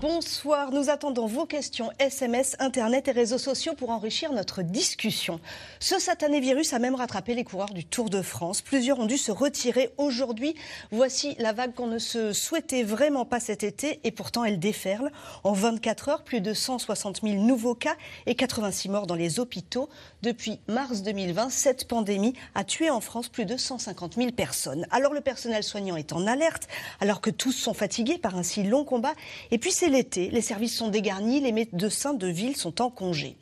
Bonsoir, nous attendons vos questions SMS, Internet et réseaux sociaux pour enrichir notre discussion. Ce satané virus a même rattrapé les coureurs du Tour de France. Plusieurs ont dû se retirer aujourd'hui. Voici la vague qu'on ne se souhaitait vraiment pas cet été et pourtant elle déferle. En 24 heures, plus de 160 000 nouveaux cas et 86 morts dans les hôpitaux. Depuis mars 2020, cette pandémie a tué en France plus de 150 000 personnes. Alors le personnel soignant est en alerte, alors que tous sont fatigués par un si long combat. Et puis c'est l'été, les services sont dégarnis, les médecins de ville sont en congé.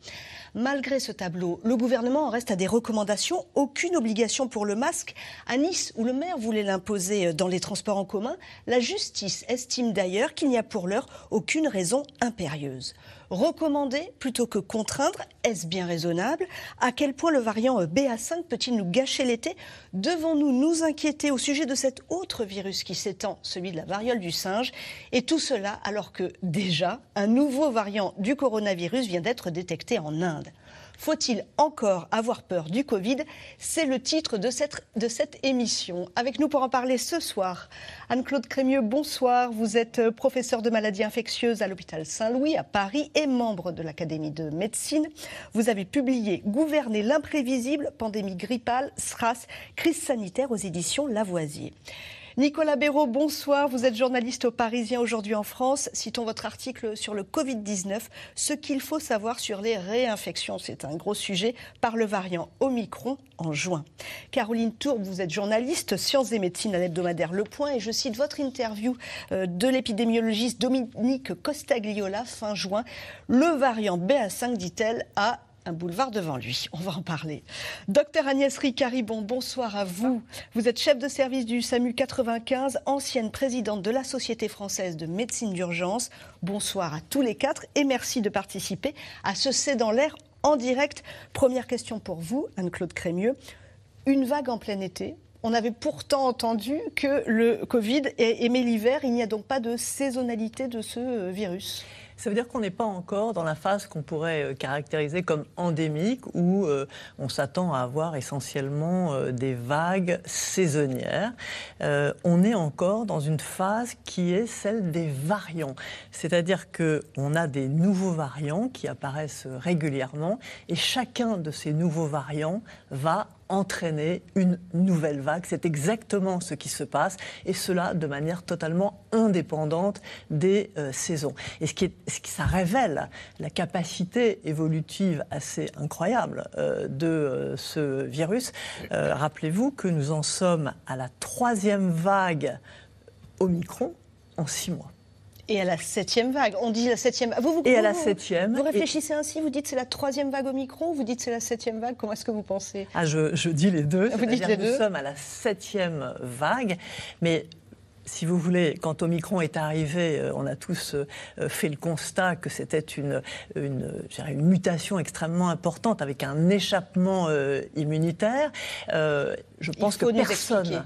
Malgré ce tableau, le gouvernement en reste à des recommandations. Aucune obligation pour le masque. À Nice, où le maire voulait l'imposer dans les transports en commun, la justice estime d'ailleurs qu'il n'y a pour l'heure aucune raison impérieuse. Recommander plutôt que contraindre, est-ce bien raisonnable? À quel point le variant BA5 peut-il nous gâcher l'été? Devons-nous nous inquiéter au sujet de cet autre virus qui s'étend, celui de la variole du singe? Et tout cela alors que déjà, un nouveau variant du coronavirus vient d'être détecté en Inde. Faut-il encore avoir peur du Covid? C'est le titre de cette, émission. Avec nous pour en parler ce soir, Anne-Claude Crémieux, bonsoir. Vous êtes professeur de maladies infectieuses à l'hôpital Saint-Louis à Paris et membre de l'Académie de médecine. Vous avez publié Gouverner l'imprévisible, pandémie grippale, SRAS, crise sanitaire aux éditions Lavoisier. Nicolas Béraud, bonsoir. Vous êtes journaliste au Parisien aujourd'hui en France. Citons votre article sur le Covid-19, ce qu'il faut savoir sur les réinfections. C'est un gros sujet par le variant Omicron en juin. Caroline Tourbe, vous êtes journaliste, sciences et médecine à l'hebdomadaire Le Point, et je cite votre interview euh, de l'épidémiologiste Dominique Costagliola fin juin. Le variant BA5, dit-elle, a boulevard devant lui. On va en parler. Docteur Agnès Ricaribon, bonsoir à vous. Vous êtes chef de service du SAMU 95, ancienne présidente de la Société française de médecine d'urgence. Bonsoir à tous les quatre et merci de participer à ce C'est dans l'air en direct. Première question pour vous, Anne-Claude Crémieux. Une vague en plein été, on avait pourtant entendu que le Covid aimait l'hiver. Il n'y a donc pas de saisonnalité de ce euh, virus. Ça veut dire qu'on n'est pas encore dans la phase qu'on pourrait euh, caractériser comme endémique, où euh, on s'attend à avoir essentiellement euh, des vagues saisonnières. on est encore dans une phase qui est celle des variants. C'est-à-dire qu'on a des nouveaux variants qui apparaissent régulièrement, et chacun de ces nouveaux variants va entraîner une nouvelle vague. C'est exactement ce qui se passe, et cela de manière totalement indépendante des euh, saisons. Et ce qui, est, ce qui ça révèle la capacité évolutive assez incroyable euh, de euh, ce virus. Rappelez-vous que nous en sommes à la troisième vague Omicron en six mois. Et à la septième vague. On dit la septième. Vous, vous, et à la septième. Vous réfléchissez ainsi Vous dites c'est la troisième vague au micro Vous dites c'est la septième vague Comment est-ce que vous pensez? Ah, je, je, dis les deux. Vous dites les nous sommes à la septième vague, mais si vous voulez, quand Omicron est arrivé, euh, on a tous euh, fait le constat que c'était une, une, une, mutation extrêmement importante avec un échappement euh, immunitaire. je pense que personne.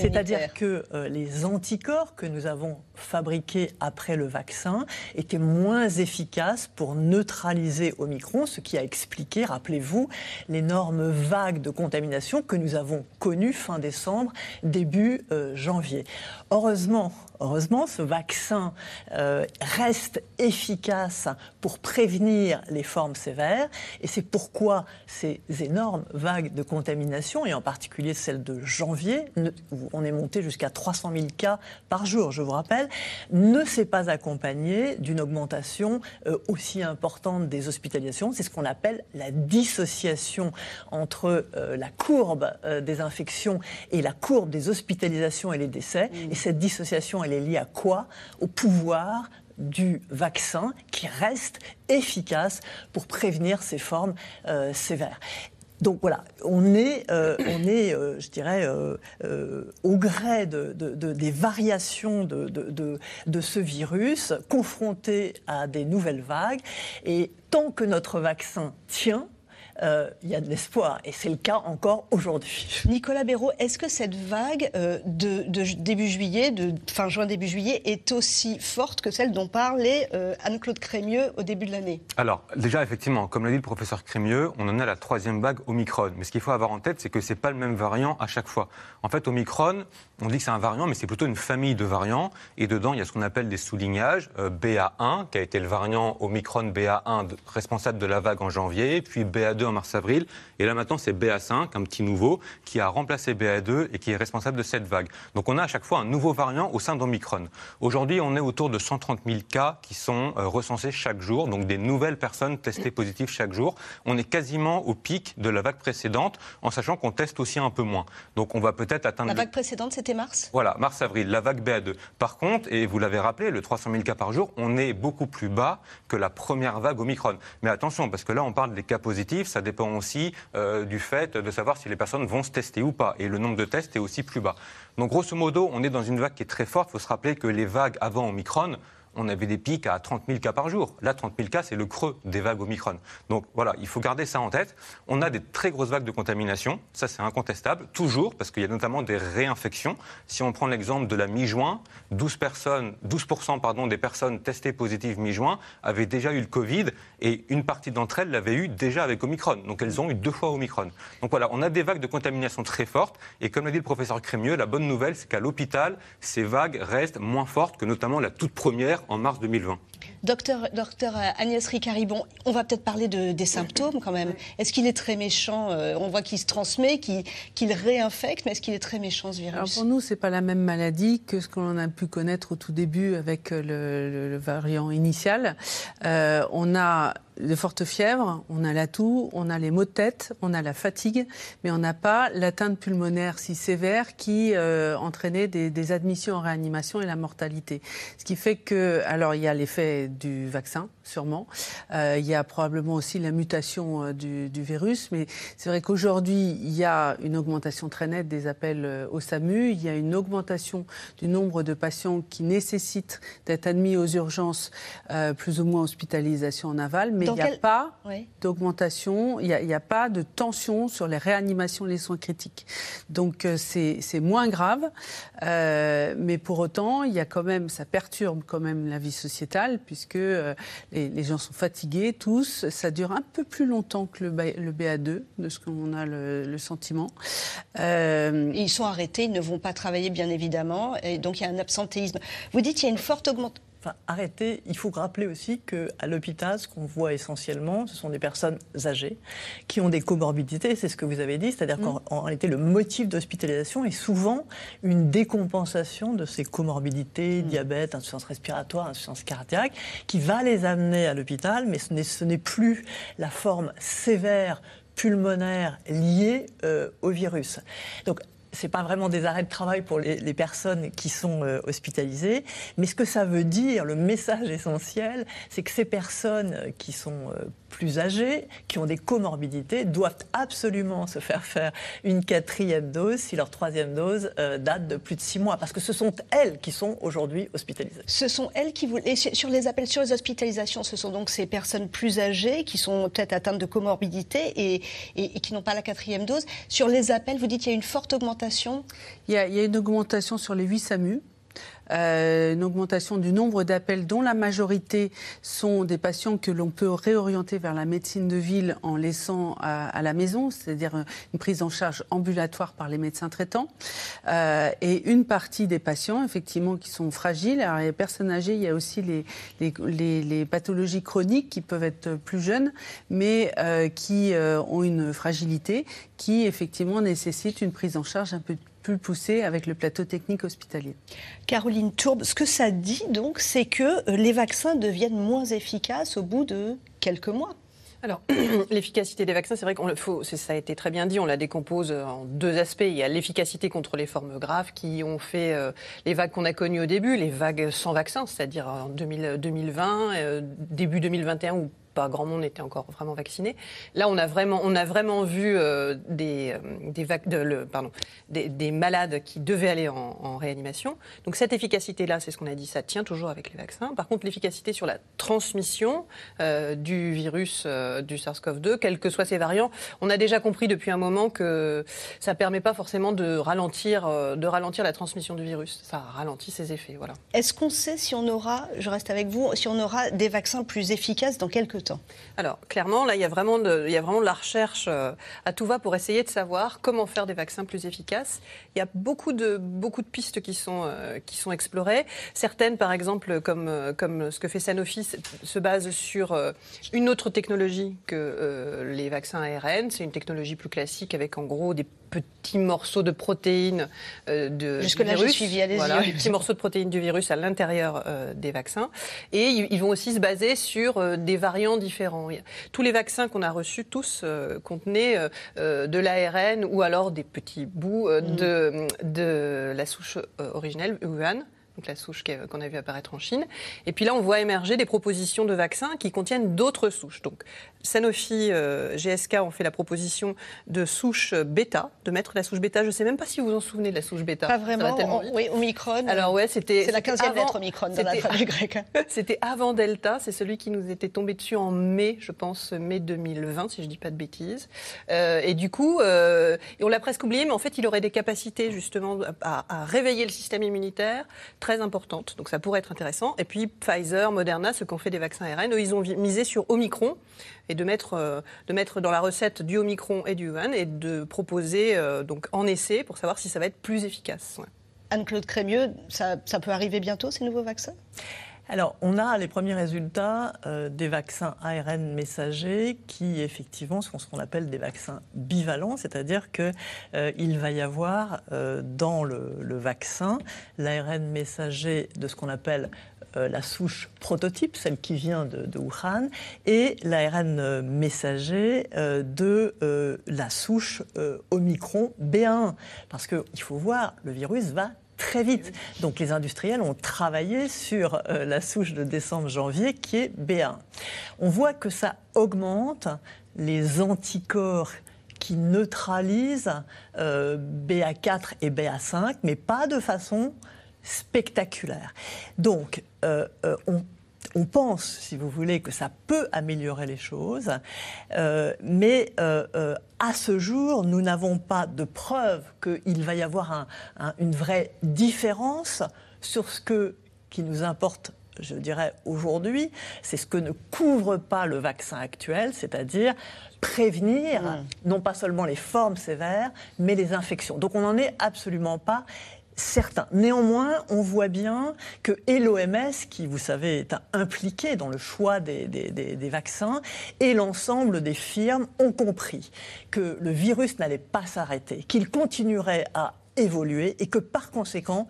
C'est-à-dire que euh, les anticorps que nous avons fabriqués après le vaccin étaient moins efficaces pour neutraliser Omicron, ce qui a expliqué, rappelez-vous, l'énorme vague de contamination que nous avons connue fin décembre, début euh, janvier. Heureusement, heureusement, ce vaccin euh, reste efficace pour prévenir les formes sévères, et c'est pourquoi ces énormes vagues de contamination, et en particulier celle de janvier, où on est monté jusqu'à 300 000 cas par jour, je vous rappelle, ne s'est pas accompagnée d'une augmentation euh, aussi importante des hospitalisations. C'est ce qu'on appelle la dissociation entre euh, la courbe des infections et la courbe des hospitalisations et les décès. Mmh. Et cette dissociation, elle est liée à quoi? Au pouvoir du vaccin qui reste efficace pour prévenir ces formes euh, sévères. Donc voilà, on est, euh, euh, je dirais, au gré de, des variations de, ce virus, confronté à des nouvelles vagues. Et tant que notre vaccin tient, euh, il y a de l'espoir. Et c'est le cas encore aujourd'hui. Nicolas Béraud, est-ce que cette vague euh, de, début juillet, de fin juin, début juillet, est aussi forte que celle dont parlait euh, Anne-Claude Crémieux au début de l'année? Alors, déjà, effectivement, comme l'a dit le professeur Crémieux, on en a la troisième vague Omicron. Mais ce qu'il faut avoir en tête, c'est que ce n'est pas le même variant à chaque fois. En fait, Omicron, on dit que c'est un variant, mais c'est plutôt une famille de variants. Et dedans, il y a ce qu'on appelle des soulignages. BA1, qui a été le variant Omicron BA1 responsable de la vague en janvier, puis BA2 en mars-avril. Et là, maintenant, c'est BA5, un petit nouveau, qui a remplacé BA2 et qui est responsable de cette vague. Donc, on a à chaque fois un nouveau variant au sein d'Omicron. Aujourd'hui, on est autour de 130 000 cas qui sont euh, recensés chaque jour, donc des nouvelles personnes testées positives chaque jour. On est quasiment au pic de la vague précédente, en sachant qu'on teste aussi un peu moins. Donc, on va peut-être atteindre. La vague précédente, c'était mars? Voilà, mars-avril, la vague BA2. Par contre, et vous l'avez rappelé, le 300 000 cas par jour, on est beaucoup plus bas que la première vague Omicron. Mais attention, parce que là, on parle des cas positifs, ça dépend aussi euh, du fait de savoir si les personnes vont se tester ou pas. Et le nombre de tests est aussi plus bas. Donc, grosso modo, on est dans une vague qui est très forte. Il faut se rappeler que les vagues avant Omicron, on avait des pics à 30 000 cas par jour. Là, 30 000 cas, c'est le creux des vagues Omicron. Donc voilà, il faut garder ça en tête. On a des très grosses vagues de contamination, ça c'est incontestable, toujours, parce qu'il y a notamment des réinfections. Si on prend l'exemple de la mi-juin, 12, personnes, 12% pardon, des personnes testées positives mi-juin avaient déjà eu le Covid, et une partie d'entre elles l'avaient eu déjà avec Omicron. Donc elles ont eu deux fois Omicron. Donc voilà, on a des vagues de contamination très fortes, et comme l'a dit le professeur Crémieux, la bonne nouvelle, c'est qu'à l'hôpital, ces vagues restent moins fortes que notamment la toute première en mars 2020. Docteur, docteur Agnès Ricari, on va peut-être parler de, des symptômes quand même. Est-ce qu'il est très méchant euh, On voit qu'il se transmet, qu'il réinfecte, mais est-ce qu'il est très méchant ce virus? Alors Pour nous, ce n'est pas la même maladie que ce qu'on a pu connaître au tout début avec le, variant initial. Euh, on a de fortes fièvres, on a la toux, on a les maux de tête, on a la fatigue, mais on n'a pas l'atteinte pulmonaire si sévère qui euh, entraînait des, admissions en réanimation et la mortalité. Ce qui fait que, alors il y a l'effet du vaccin, sûrement, euh, il y a probablement aussi la mutation euh, du, virus, mais c'est vrai qu'aujourd'hui il y a une augmentation très nette des appels au SAMU, il y a une augmentation du nombre de patients qui nécessitent d'être admis aux urgences, plus ou moins hospitalisation en aval, mais il n'y a pas d'augmentation, il n'y a, pas de tension sur les réanimations, les soins critiques. Donc euh, c'est moins grave, euh, mais pour autant, il y a quand même, ça perturbe quand même la vie sociétale, puisque euh, les, gens sont fatigués tous. Ça dure un peu plus longtemps que le, le BA2, de ce qu'on a le, sentiment. ils sont arrêtés, ils ne vont pas travailler, bien évidemment, et donc il y a un absentéisme. Vous dites qu'il y a une forte augmentation Enfin, arrêter, il faut rappeler aussi qu'à l'hôpital, ce qu'on voit essentiellement, ce sont des personnes âgées qui ont des comorbidités, c'est ce que vous avez dit, c'est-à-dire mm. qu'en réalité, le motif d'hospitalisation est souvent une décompensation de ces comorbidités, mm. diabète, insuffisance respiratoire, insuffisance cardiaque, qui va les amener à l'hôpital, mais ce n'est plus la forme sévère pulmonaire liée euh, au virus. Donc c'est pas vraiment des arrêts de travail pour les, personnes qui sont euh, hospitalisées, mais ce que ça veut dire, le message essentiel, c'est que ces personnes qui sont euh, plus âgées, qui ont des comorbidités, doivent absolument se faire faire une quatrième dose si leur troisième dose euh, date de plus de six mois, parce que ce sont elles qui sont aujourd'hui hospitalisées. Ce sont elles qui vous... Et sur les appels, sur les hospitalisations, ce sont donc ces personnes plus âgées qui sont peut-être atteintes de comorbidité et, et, qui n'ont pas la quatrième dose. Sur les appels, vous dites qu'il y a une forte augmentation? Il y, a, il y a une augmentation sur les 8 SAMU. Euh, une augmentation du nombre d'appels dont la majorité sont des patients que l'on peut réorienter vers la médecine de ville en laissant à, la maison, c'est-à-dire une prise en charge ambulatoire par les médecins traitants. Euh, et une partie des patients, effectivement, qui sont fragiles. Alors, les personnes âgées, il y a aussi les, pathologies chroniques qui peuvent être plus jeunes, mais euh, qui ont une fragilité qui, effectivement, nécessite une prise en charge un peu plus poussé avec le plateau technique hospitalier. Caroline Tourbe, ce que ça dit donc, c'est que euh, les vaccins deviennent moins efficaces au bout de quelques mois. Alors, l'efficacité des vaccins, c'est vrai qu'on faut, ça a été très bien dit, on la décompose en deux aspects. Il y a l'efficacité contre les formes graves qui ont fait euh, les vagues qu'on a connues au début, les vagues sans vaccin, c'est-à-dire en 2020, euh, début 2021 où pas grand monde était encore vraiment vacciné. Là, on a vraiment, on a vraiment vu euh, des, des, des, des, malades qui devaient aller en, réanimation. Donc cette efficacité-là, c'est ce qu'on a dit, ça tient toujours avec les vaccins. Par contre, l'efficacité sur la transmission euh, du virus euh, du SARS-CoV-2, quels que soient ses variants, on a déjà compris depuis un moment que ça permet pas forcément de ralentir, euh, de ralentir la transmission du virus. Ça ralentit ses effets. Voilà. Est-ce qu'on sait si on aura, je reste avec vous, si on aura des vaccins plus efficaces dans quelques temps? Alors, clairement, là, il y a vraiment de, il y a vraiment la recherche à tout va pour essayer de savoir comment faire des vaccins plus efficaces. Il y a beaucoup de, beaucoup de pistes qui sont, qui sont explorées. Certaines, par exemple, comme, comme ce que fait Sanofi, se basent sur une autre technologie que les vaccins ARN. C'est une technologie plus classique avec en gros des petits morceaux de protéines euh, de, Jusque là, virus. suivi, allez-y. Voilà, des petits morceaux de protéines du virus à l'intérieur euh, des vaccins. Et ils, vont aussi se baser sur euh, des variants différents. Tous les vaccins qu'on a reçus, tous, contenaient de l'ARN ou alors des petits bouts Mm. de, de la souche originelle, Wuhan donc la souche qu'on a vu apparaître en Chine. Et puis là, on voit émerger des propositions de vaccins qui contiennent d'autres souches. Donc Sanofi, euh, GSK ont fait la proposition de souche bêta, de mettre la souche bêta. Je ne sais même pas si vous vous en souvenez de la souche bêta. Pas vraiment. On, oui, Omicron. Alors ouais, c'était. C'est la 15e lettre Omicron dans l'alphabet grec. c'était avant Delta. C'est celui qui nous était tombé dessus en mai, je pense, mai 2020, si je ne dis pas de bêtises. Euh, et du coup, euh, on l'a presque oublié, mais en fait, il aurait des capacités justement à, à réveiller le système immunitaire très importante. Donc ça pourrait être intéressant. Et puis Pfizer, Moderna, ceux qui ont fait des vaccins ARN, eux, ils ont misé sur Omicron et de mettre, euh, de mettre dans la recette du Omicron et du Wuhan et de proposer euh, donc en essai pour savoir si ça va être plus efficace. Ouais. Anne-Claude Crémieux, ça, ça peut arriver bientôt ces nouveaux vaccins? Alors, on a les premiers résultats euh, des vaccins ARN messagers qui, effectivement, sont ce qu'on appelle des vaccins bivalents, c'est-à-dire qu'il euh, va y avoir euh, dans le, le vaccin l'ARN messager de ce qu'on appelle la souche prototype, celle qui vient de, Wuhan, et l'ARN messager de la souche Omicron B1. Parce qu'il faut voir, le virus va très vite. Donc les industriels ont travaillé sur euh, la souche de décembre-janvier qui est B1. On voit que ça augmente les anticorps qui neutralisent euh, BA4 et BA5, mais pas de façon spectaculaire. Donc euh, on on pense, si vous voulez, que ça peut améliorer les choses, euh, mais euh, euh, à ce jour, nous n'avons pas de preuve qu'il va y avoir un, un, une vraie différence sur ce que, qui nous importe je dirais aujourd'hui, c'est ce que ne couvre pas le vaccin actuel, c'est-à-dire prévenir mmh. non pas seulement les formes sévères, mais les infections. Donc on n'en est absolument pas certains. Néanmoins, on voit bien que et l'OMS, qui, vous savez, est impliqué dans le choix des, des, des, des vaccins, et l'ensemble des firmes ont compris que le virus n'allait pas s'arrêter, qu'il continuerait à évoluer et que par conséquent,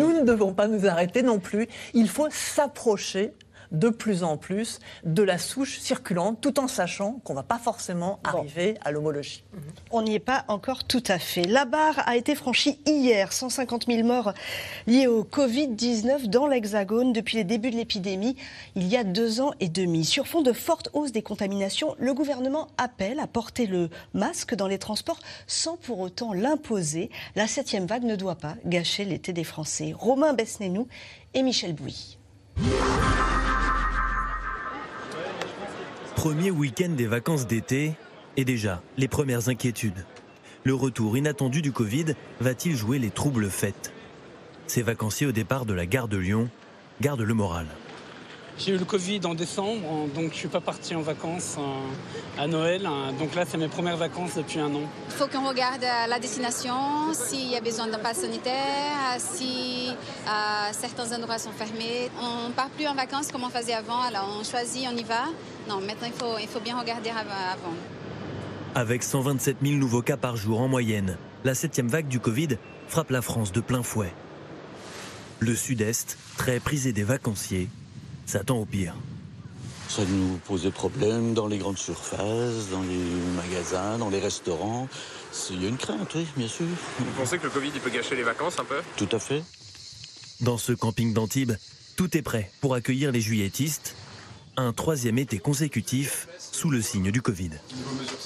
nous ne devons pas nous arrêter non plus. Il faut s'approcher de plus en plus de la souche circulante, tout en sachant qu'on ne va pas forcément arriver à l'homologie. Mmh. On n'y est pas encore tout à fait. La barre a été franchie hier. 150 000 morts liés au Covid-19 dans l'Hexagone depuis les débuts de l'épidémie, il y a deux ans et demi. Sur fond de forte hausse des contaminations, le gouvernement appelle à porter le masque dans les transports sans pour autant l'imposer. La septième vague ne doit pas gâcher l'été des Français. Romain Besnénou et Michel Bouilly. Premier week-end des vacances d'été, et déjà, les premières inquiétudes. Le retour inattendu du Covid va-t-il jouer les troubles fêtes? Ces vacanciers au départ de la gare de Lyon gardent le moral. J'ai eu le Covid en décembre, donc je ne suis pas parti en vacances à Noël. Donc là, c'est mes premières vacances depuis un an. Il faut qu'on regarde la destination, s'il y a besoin d'un pass sanitaire, si euh, certains endroits sont fermés. On ne part plus en vacances comme on faisait avant, alors on choisit, on y va. Non, maintenant, il faut, il faut bien regarder avant. Avec 127 000 nouveaux cas par jour en moyenne, la septième vague du Covid frappe la France de plein fouet. Le Sud-Est, très prisé des vacanciers, s'attend au pire. Ça nous pose des problèmes dans les grandes surfaces, dans les magasins, dans les restaurants. Il y a une crainte, oui, bien sûr. Vous pensez que le Covid il peut gâcher les vacances un peu? Tout à fait. Dans ce camping d'Antibes, tout est prêt pour accueillir les juilletistes un troisième été consécutif sous le signe du Covid.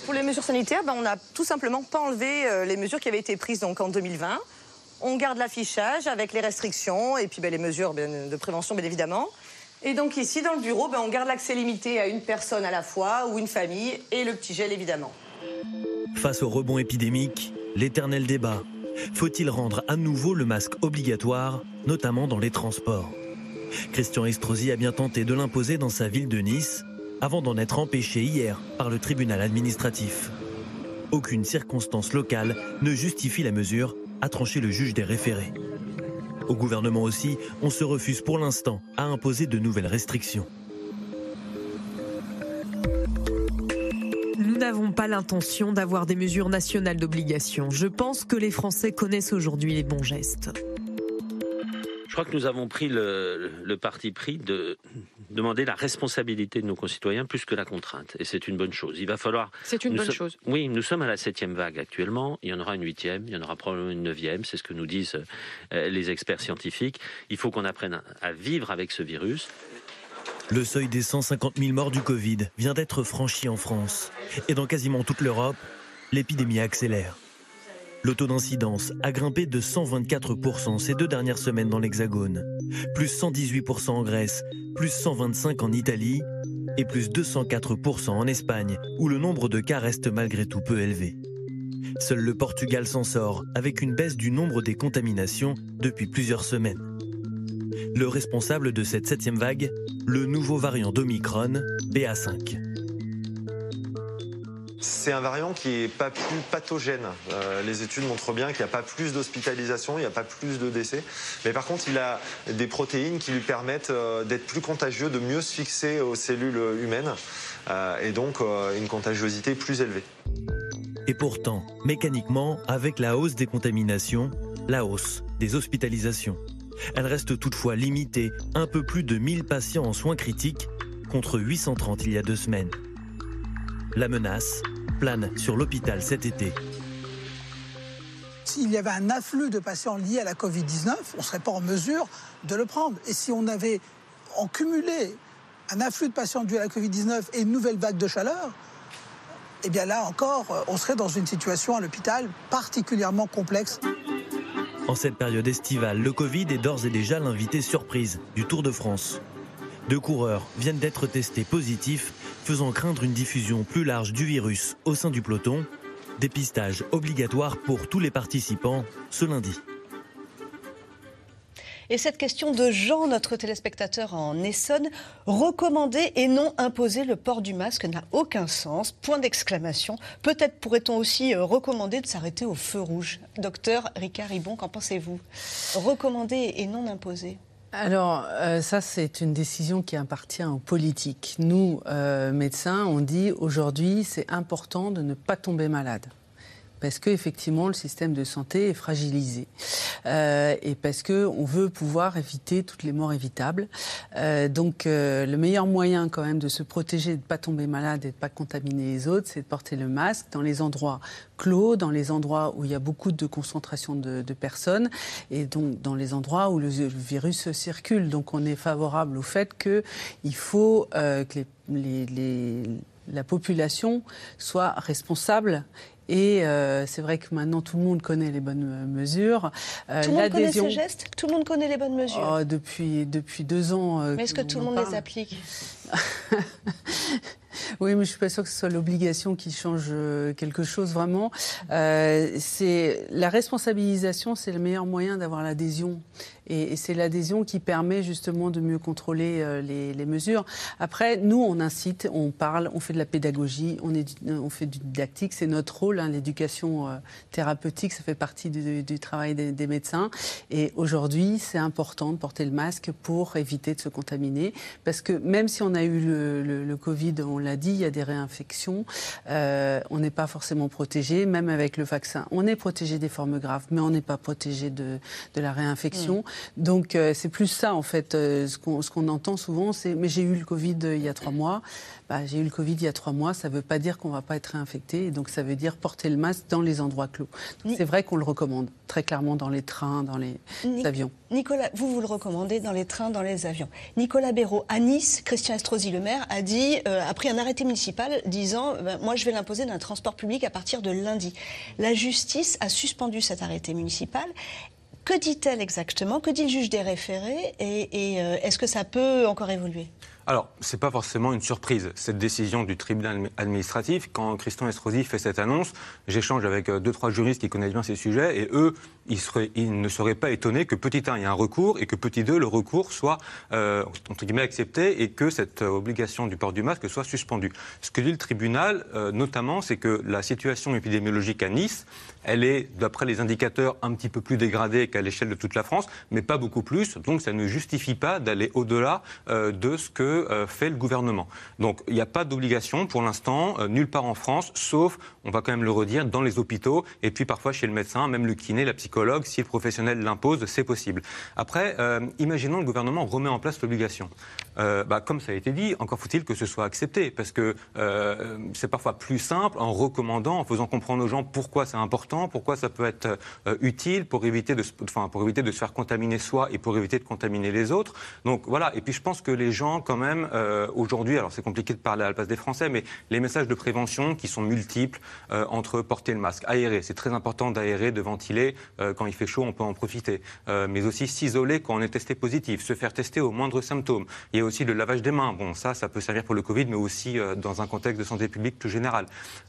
Pour les mesures sanitaires, ben, on n'a tout simplement pas enlevé euh, les mesures qui avaient été prises donc, en 2020. On garde l'affichage avec les restrictions et puis ben, les mesures ben, de prévention, bien évidemment. Et donc ici, dans le bureau, ben, on garde l'accès limité à une personne à la fois ou une famille et le petit gel, évidemment. Face au rebond épidémique, l'éternel débat. Faut-il rendre à nouveau le masque obligatoire, notamment dans les transports? Christian Estrosi a bien tenté de l'imposer dans sa ville de Nice, avant d'en être empêché hier par le tribunal administratif. Aucune circonstance locale ne justifie la mesure, a tranché le juge des référés. Au gouvernement aussi, on se refuse pour l'instant à imposer de nouvelles restrictions. Nous n'avons pas l'intention d'avoir des mesures nationales d'obligation. Je pense que les Français connaissent aujourd'hui les bons gestes. Je crois que nous avons pris le, parti pris de demander la responsabilité de nos concitoyens plus que la contrainte. Et c'est une bonne chose. Il va falloir. C'est une bonne chose. Oui, nous sommes à la septième vague actuellement. Il y en aura une huitième, il y en aura probablement une neuvième. C'est ce que nous disent euh, les experts scientifiques. Il faut qu'on apprenne à vivre avec ce virus. Le seuil des 150 000 morts du Covid vient d'être franchi en France. Et dans quasiment toute l'Europe, l'épidémie accélère. Le taux d'incidence a grimpé de 124% ces deux dernières semaines dans l'Hexagone, plus 118% en Grèce, plus 125% en Italie et plus 204% en Espagne, où le nombre de cas reste malgré tout peu élevé. Seul le Portugal s'en sort, avec une baisse du nombre des contaminations depuis plusieurs semaines. Le responsable de cette septième vague, le nouveau variant d'Omicron, BA5 c'est un variant qui n'est pas plus pathogène. Euh, les études montrent bien qu'il n'y a pas plus d'hospitalisation, il n'y a pas plus de décès. Mais par contre, il a des protéines qui lui permettent euh, d'être plus contagieux, de mieux se fixer aux cellules humaines euh, et donc une contagiosité plus élevée. Et pourtant, mécaniquement, avec la hausse des contaminations, la hausse des hospitalisations. Elle reste toutefois limitée, un peu plus de 1000 patients en soins critiques contre 830 il y a deux semaines. La menace, plane sur l'hôpital cet été. S'il y avait un afflux de patients liés à la Covid-19, on ne serait pas en mesure de le prendre. Et si on avait en cumulé un afflux de patients dû à la Covid-19 et une nouvelle vague de chaleur, eh bien là encore, on serait dans une situation à l'hôpital particulièrement complexe. En cette période estivale, le Covid est d'ores et déjà l'invité surprise du Tour de France. Deux coureurs viennent d'être testés positifs faisant craindre une diffusion plus large du virus au sein du peloton. Dépistage obligatoire pour tous les participants ce lundi. Et cette question de Jean, notre téléspectateur en Essonne, recommander et non imposer le port du masque n'a aucun sens. Point d'exclamation. Peut-être pourrait-on aussi euh, recommander de s'arrêter au feu rouge. Docteur Ricard Ribon, qu'en pensez-vous? Recommander et non imposer alors, euh, ça, c'est une décision qui appartient aux politiques. Nous, euh, médecins, on dit aujourd'hui, c'est important de ne pas tomber malade parce qu'effectivement, le système de santé est fragilisé. Euh, et parce qu'on veut pouvoir éviter toutes les morts évitables. Euh, donc, euh, le meilleur moyen, quand même, de se protéger, de ne pas tomber malade et de ne pas contaminer les autres, c'est de porter le masque dans les endroits clos, dans les endroits où il y a beaucoup de concentration de, personnes et donc dans les endroits où le, virus circule. Donc, on est favorable au fait qu'il faut que la population soit responsable et euh, c'est vrai que maintenant tout le monde connaît les bonnes euh, mesures. Euh, tout le monde connaît ces gestes? Tout le monde connaît les bonnes mesures? Oh, depuis, depuis deux ans. Mais est-ce que tout le monde les applique? Oui, mais je ne suis pas sûre que ce soit l'obligation qui change quelque chose vraiment. c'est la responsabilisation, c'est le meilleur moyen d'avoir l'adhésion et, c'est l'adhésion qui permet justement de mieux contrôler euh, les, mesures. Après, nous, on incite, on parle, on fait de la pédagogie, on, on fait du didactique, c'est notre rôle, hein, l'éducation euh, thérapeutique, ça fait partie du, travail des, médecins. Et aujourd'hui, c'est important de porter le masque pour éviter de se contaminer, parce que même si on a eu le, Covid, on l'a dit, il y a des réinfections, euh, on n'est pas forcément protégé, même avec le vaccin. On est protégé des formes graves, mais on n'est pas protégé de, la réinfection. Donc euh, c'est plus ça en fait. Euh, ce qu'on entend souvent, c'est mais j'ai eu le Covid il y a trois mois. Bah, j'ai eu le Covid il y a trois mois. Ça ne veut pas dire qu'on ne va pas être réinfecté. Et donc ça veut dire porter le masque dans les endroits clos. C'est vrai qu'on le recommande très clairement dans les trains, dans les avions. Nicolas, vous vous le recommandez dans les trains, dans les avions. Nicolas Béraud, à Nice, Christian Estrosi, le maire, a dit, a pris un arrêté municipal disant, ben, moi je vais l'imposer dans un transport public à partir de lundi. La justice a suspendu cet arrêté municipal. Que dit-elle exactement? Que dit le juge des référés? Et, euh, est-ce que ça peut encore évoluer? Alors, ce n'est pas forcément une surprise, cette décision du tribunal administratif. Quand Christian Estrosi fait cette annonce, j'échange avec euh, deux, trois juristes qui connaissent bien ces sujets, et eux, ils, ne seraient pas étonnés que petit 1, il y ait un recours, et que petit 2, le recours soit, euh, entre guillemets, accepté, et que cette obligation du port du masque soit suspendue. Ce que dit le tribunal, notamment, c'est que la situation épidémiologique à Nice, elle est, d'après les indicateurs, un petit peu plus dégradée qu'à l'échelle de toute la France, mais pas beaucoup plus. Donc ça ne justifie pas d'aller au-delà euh, de ce que euh, fait le gouvernement. Donc il n'y a pas d'obligation pour l'instant, euh, nulle part en France, sauf, on va quand même le redire, dans les hôpitaux et puis parfois chez le médecin, même le kiné, la psychologue, si le professionnel l'impose, c'est possible. Après, imaginons le gouvernement remet en place l'obligation. Bah, comme ça a été dit, encore faut-il que ce soit accepté, parce que c'est parfois plus simple en recommandant, en faisant comprendre aux gens pourquoi c'est important pourquoi ça peut être euh, utile pour éviter, de, enfin, pour éviter de se faire contaminer soi et pour éviter de contaminer les autres. Donc voilà, et puis je pense que les gens quand même, euh, aujourd'hui, alors c'est compliqué de parler à la place des Français, mais les messages de prévention qui sont multiples euh, entre porter le masque, aérer, c'est très important d'aérer, de ventiler, quand il fait chaud on peut en profiter, mais aussi s'isoler quand on est testé positif, se faire tester au moindre symptôme. Il y a aussi le lavage des mains, bon ça, ça peut servir pour le Covid, mais aussi dans un contexte de santé publique plus général.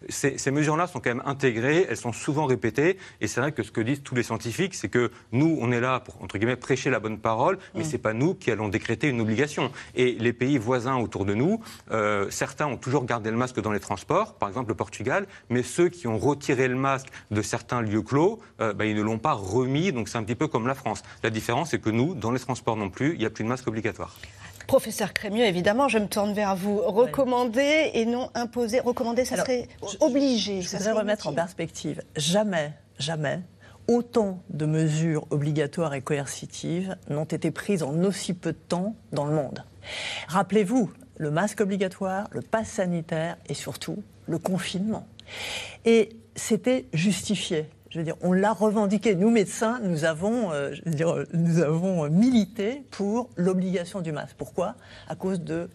Ces, ces mesures-là sont quand même intégrées, elles sont souvent répété. Et c'est vrai que ce que disent tous les scientifiques, c'est que nous, on est là pour, entre guillemets, prêcher la bonne parole, mais mm. ce n'est pas nous qui allons décréter une obligation. Et les pays voisins autour de nous, euh, certains ont toujours gardé le masque dans les transports, par exemple le Portugal, mais ceux qui ont retiré le masque de certains lieux clos, euh, bah, ils ne l'ont pas remis, donc c'est un petit peu comme la France. La différence, c'est que nous, dans les transports non plus, il n'y a plus de masque obligatoire. Professeur Crémieux, évidemment, je me tourne vers vous. Recommander et non imposer. Recommander, ça serait obligé. Je voudrais remettre en perspective. Jamais, jamais, autant de mesures obligatoires et coercitives n'ont été prises en aussi peu de temps dans le monde. Rappelez-vous, le masque obligatoire, le pass sanitaire et surtout le confinement. Et c'était justifié on l'a revendiqué. Nous, médecins, nous avons, euh, nous avons milité pour l'obligation du masque. Pourquoi? À cause de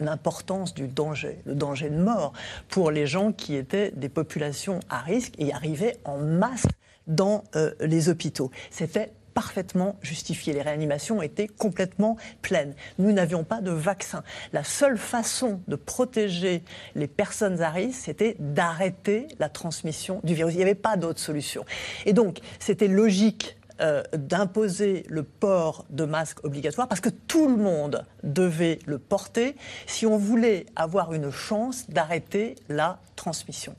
l'importance du danger, le danger de mort pour les gens qui étaient des populations à risque et arrivaient en masse dans euh, les hôpitaux. C'était parfaitement justifié. Les réanimations étaient complètement pleines. Nous n'avions pas de vaccin. La seule façon de protéger les personnes à risque, c'était d'arrêter la transmission du virus. Il n'y avait pas d'autre solution. Et donc, c'était logique euh, d'imposer le port de masques obligatoire parce que tout le monde devait le porter si on voulait avoir une chance d'arrêter la transmission.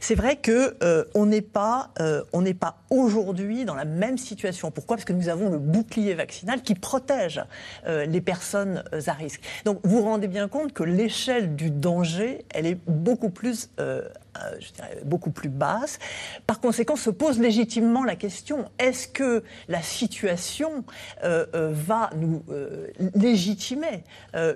C'est vrai que euh, on n'est pas, euh, on n'est pas aujourd'hui dans la même situation. Pourquoi? Parce que nous avons le bouclier vaccinal qui protège les personnes à risque. Donc vous vous rendez bien compte que l'échelle du danger, elle est beaucoup plus dirais, beaucoup plus basse. Par conséquent, se pose légitimement la question est-ce que la situation euh, euh, va nous légitimer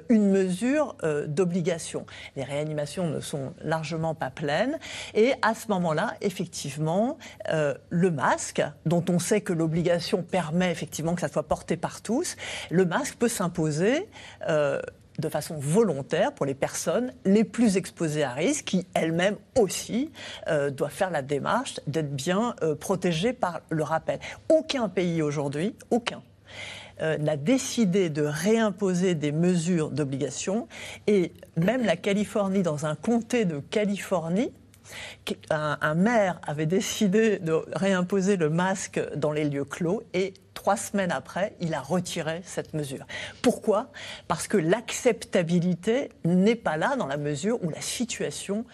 une mesure d'obligation? Les réanimations ne sont largement pas pleines. Et à ce moment-là, effectivement, le masque, dont on sait que l'obligation permet effectivement que ça soit porté par tous, le masque peut s'imposer de façon volontaire pour les personnes les plus exposées à risque, qui elles-mêmes aussi euh, doivent faire la démarche d'être bien euh, protégées par le rappel. Aucun pays aujourd'hui, aucun, euh, n'a décidé de réimposer des mesures d'obligation, et même la Californie, dans un comté de Californie, un, maire avait décidé de réimposer le masque dans les lieux clos et trois semaines après, il a retiré cette mesure. Pourquoi? Parce que l'acceptabilité n'est pas là dans la mesure où la situation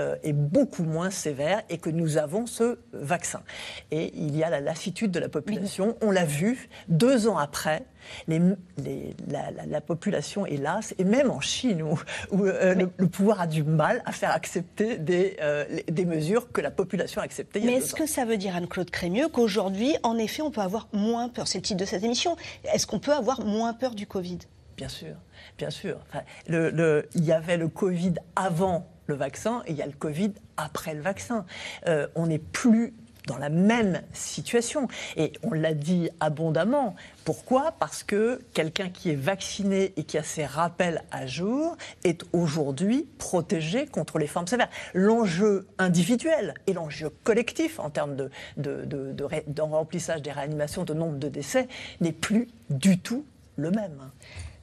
euh, est beaucoup moins sévère et que nous avons ce vaccin. Et il y a la lassitude de la population. On l'a vu deux ans après. Les, les, la, la, la, population, hélas, et même en Chine, où, où euh, le, le, pouvoir a du mal à faire accepter des, euh, des mesures que la population a acceptées. Mais est-ce que ça veut dire, Anne-Claude Crémieux, qu'aujourd'hui, en effet, on peut avoir moins peur? C'est le titre de cette émission. Est-ce qu'on peut avoir moins peur du Covid? Bien sûr, bien sûr. Enfin, le, le, il y avait le Covid avant le vaccin et il y a le Covid après le vaccin. Euh, on n'est plus dans la même situation. Et on l'a dit abondamment. Pourquoi? Parce que quelqu'un qui est vacciné et qui a ses rappels à jour est aujourd'hui protégé contre les formes sévères. L'enjeu individuel et l'enjeu collectif en termes de, de, remplissage des réanimations, de nombre de décès, n'est plus du tout le même.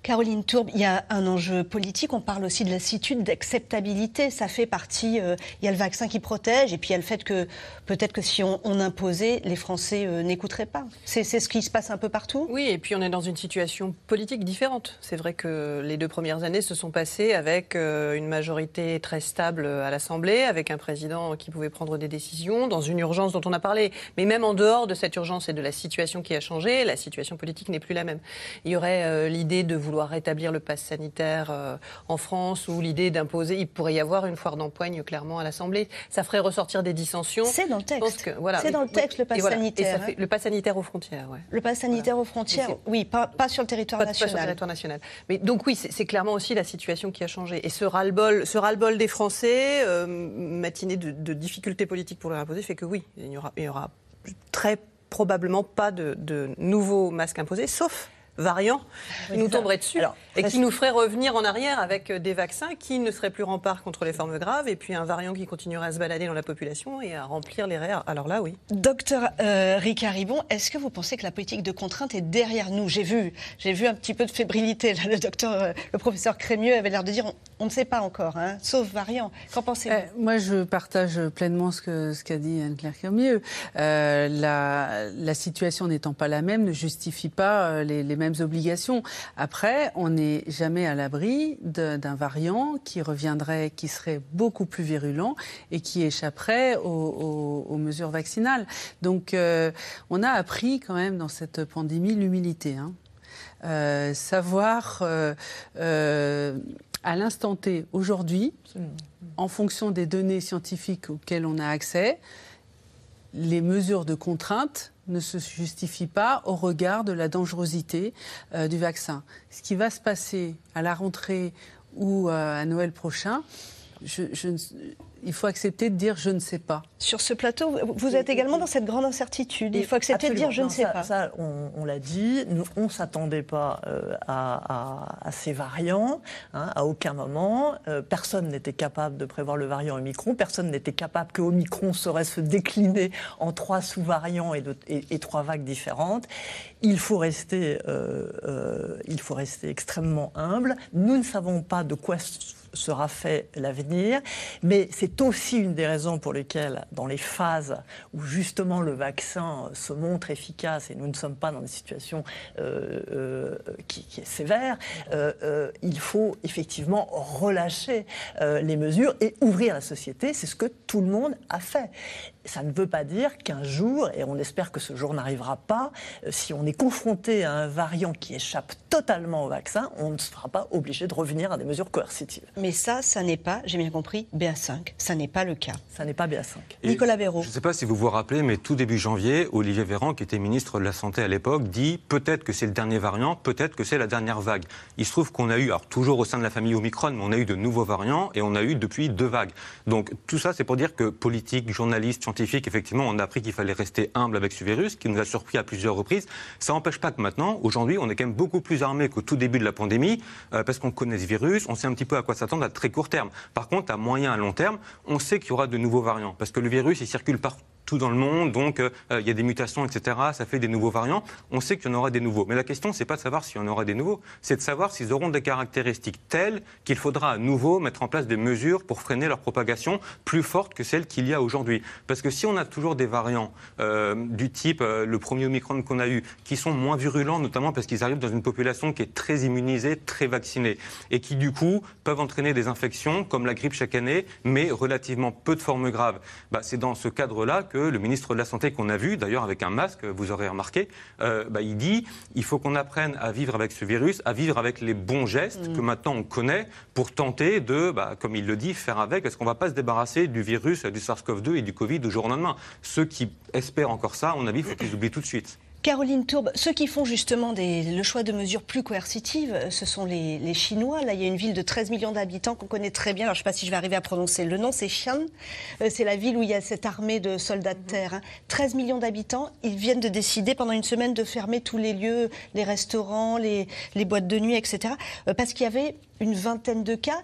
Caroline Tourbe, il y a un enjeu politique. On parle aussi de lassitude, d'acceptabilité. Ça fait partie. Euh, il y a le vaccin qui protège, et puis il y a le fait que peut-être que si on, imposait, les Français euh, n'écouteraient pas. C'est ce qui se passe un peu partout. Oui, et puis on est dans une situation politique différente. C'est vrai que les deux premières années se sont passées avec euh, une majorité très stable à l'Assemblée, avec un président qui pouvait prendre des décisions dans une urgence dont on a parlé. Mais même en dehors de cette urgence et de la situation qui a changé, la situation politique n'est plus la même. Il y aurait l'idée de vous vouloir rétablir le pass sanitaire euh, en France ou l'idée d'imposer, il pourrait y avoir une foire d'empoigne clairement à l'Assemblée. Ça ferait ressortir des dissensions. C'est dans le texte. Que, voilà, c'est dans le texte le pass voilà, sanitaire. Fait, le pass sanitaire aux frontières. Ouais. Le pass sanitaire voilà. aux frontières, oui, pas, pas, sur le territoire pas, national. Pas sur le territoire national. Mais donc oui, c'est clairement aussi la situation qui a changé. Et ce ras-le-bol, ce ras-le-bol des Français, euh, matinée de, de, difficultés politiques pour leur imposer, fait que oui, il y aura, il y aura très probablement pas de, de nouveaux masques imposés, sauf variant qui nous tomberait dessus Alors, et qui nous ferait revenir en arrière avec des vaccins qui ne seraient plus remparts contre les formes graves et puis un variant qui continuerait à se balader dans la population et à remplir les RER. Alors là, oui. Docteur euh, Ricard Ribon, est-ce que vous pensez que la politique de contrainte est derrière nous? J'ai vu, j'ai vu un petit peu de fébrilité. Là, le docteur, euh, le professeur Crémieux avait l'air de dire on, on, ne sait pas encore, hein, sauf variant. Qu'en pensez-vous? Euh, Moi, je partage pleinement ce qu'a ce qu dit Anne-Claire Crémieux. Euh, la, la, situation n'étant pas la même ne justifie pas les, les mêmes obligations. Après, on n'est jamais à l'abri d'un variant qui reviendrait, qui serait beaucoup plus virulent et qui échapperait aux, mesures vaccinales. Donc, euh, on a appris quand même dans cette pandémie l'humilité. Hein. Euh, savoir euh, à l'instant T, aujourd'hui, en fonction des données scientifiques auxquelles on a accès, les mesures de contrainte ne se justifie pas au regard de la dangerosité euh, du vaccin. Ce qui va se passer à la rentrée ou euh, à Noël prochain, je, je, il faut accepter de dire je ne sais pas. Sur ce plateau, vous êtes également dans cette grande incertitude. Il faut accepter Absolument. de dire je non, ne sais ça, pas. Ça, on, on l'a dit, nous, on ne s'attendait pas euh, à, à, à, ces variants, hein, à aucun moment. Euh, personne n'était capable de prévoir le variant Omicron. Personne n'était capable que Omicron saurait se décliner en trois sous-variants et, et, et, trois vagues différentes. Il faut rester, euh, il faut rester extrêmement humble. Nous ne savons pas de quoi sera fait l'avenir, mais c'est aussi une des raisons pour lesquelles, dans les phases où justement le vaccin se montre efficace et nous ne sommes pas dans des situations euh, euh, qui, est sévère, euh, il faut effectivement relâcher les mesures et ouvrir la société. C'est ce que tout le monde a fait ça ne veut pas dire qu'un jour, et on espère que ce jour n'arrivera pas, si on est confronté à un variant qui échappe totalement au vaccin, on ne sera pas obligé de revenir à des mesures coercitives. Mais ça, ça n'est pas, j'ai bien compris, BA5. Ça n'est pas le cas. Ça n'est pas BA5. Et Nicolas Béraud. Je ne sais pas si vous vous rappelez, mais tout début janvier, Olivier Véran, qui était ministre de la Santé à l'époque, dit peut-être que c'est le dernier variant, peut-être que c'est la dernière vague. Il se trouve qu'on a eu, alors toujours au sein de la famille Omicron, mais on a eu de nouveaux variants et on a eu depuis deux vagues. Donc tout ça, c'est pour dire que politique, journalistes, effectivement, on a appris qu'il fallait rester humble avec ce virus, qui nous a surpris à plusieurs reprises. Ça n'empêche pas que maintenant, aujourd'hui, on est quand même beaucoup plus armé qu'au tout début de la pandémie, euh, parce qu'on connaît ce virus, on sait un petit peu à quoi s'attendre à très court terme. Par contre, à moyen, à long terme, on sait qu'il y aura de nouveaux variants, parce que le virus, il circule partout partout dans le monde, donc euh, il y a des mutations, etc. Ça fait des nouveaux variants. On sait qu'il y en aura des nouveaux. Mais la question, c'est pas de savoir s'il y en aura des nouveaux, c'est de savoir s'ils auront des caractéristiques telles qu'il faudra à nouveau mettre en place des mesures pour freiner leur propagation plus fortes que celles qu'il y a aujourd'hui. Parce que si on a toujours des variants euh, du type euh, le premier Omicron qu'on a eu, qui sont moins virulents, notamment parce qu'ils arrivent dans une population qui est très immunisée, très vaccinée, et qui du coup peuvent entraîner des infections comme la grippe chaque année, mais relativement peu de formes graves. Bah, c'est dans ce cadre-là que le ministre de la Santé qu'on a vu, d'ailleurs avec un masque, vous aurez remarqué, euh, bah, il dit il faut qu'on apprenne à vivre avec ce virus, à vivre avec les bons gestes Mm. que maintenant on connaît pour tenter de, bah, comme il le dit, faire avec. Est-ce qu'on ne va pas se débarrasser du virus, du SARS-CoV-2 et du Covid du jour au lendemain? Ceux qui espèrent encore ça, à mon avis, il faut qu'ils oublient tout de suite. Caroline Tourbe, ceux qui font justement le choix de mesures plus coercitives, euh, ce sont les, Chinois. Là, il y a une ville de 13 millions d'habitants qu'on connaît très bien. Alors, je ne sais pas si je vais arriver à prononcer le nom, c'est Xi'an. Euh, C'est la ville où il y a cette armée de soldats de terre. hein. 13 millions d'habitants. Ils viennent de décider pendant une semaine de fermer tous les lieux, les restaurants, les, les boîtes de nuit, etc. euh, Parce qu'il y avait une vingtaine de cas.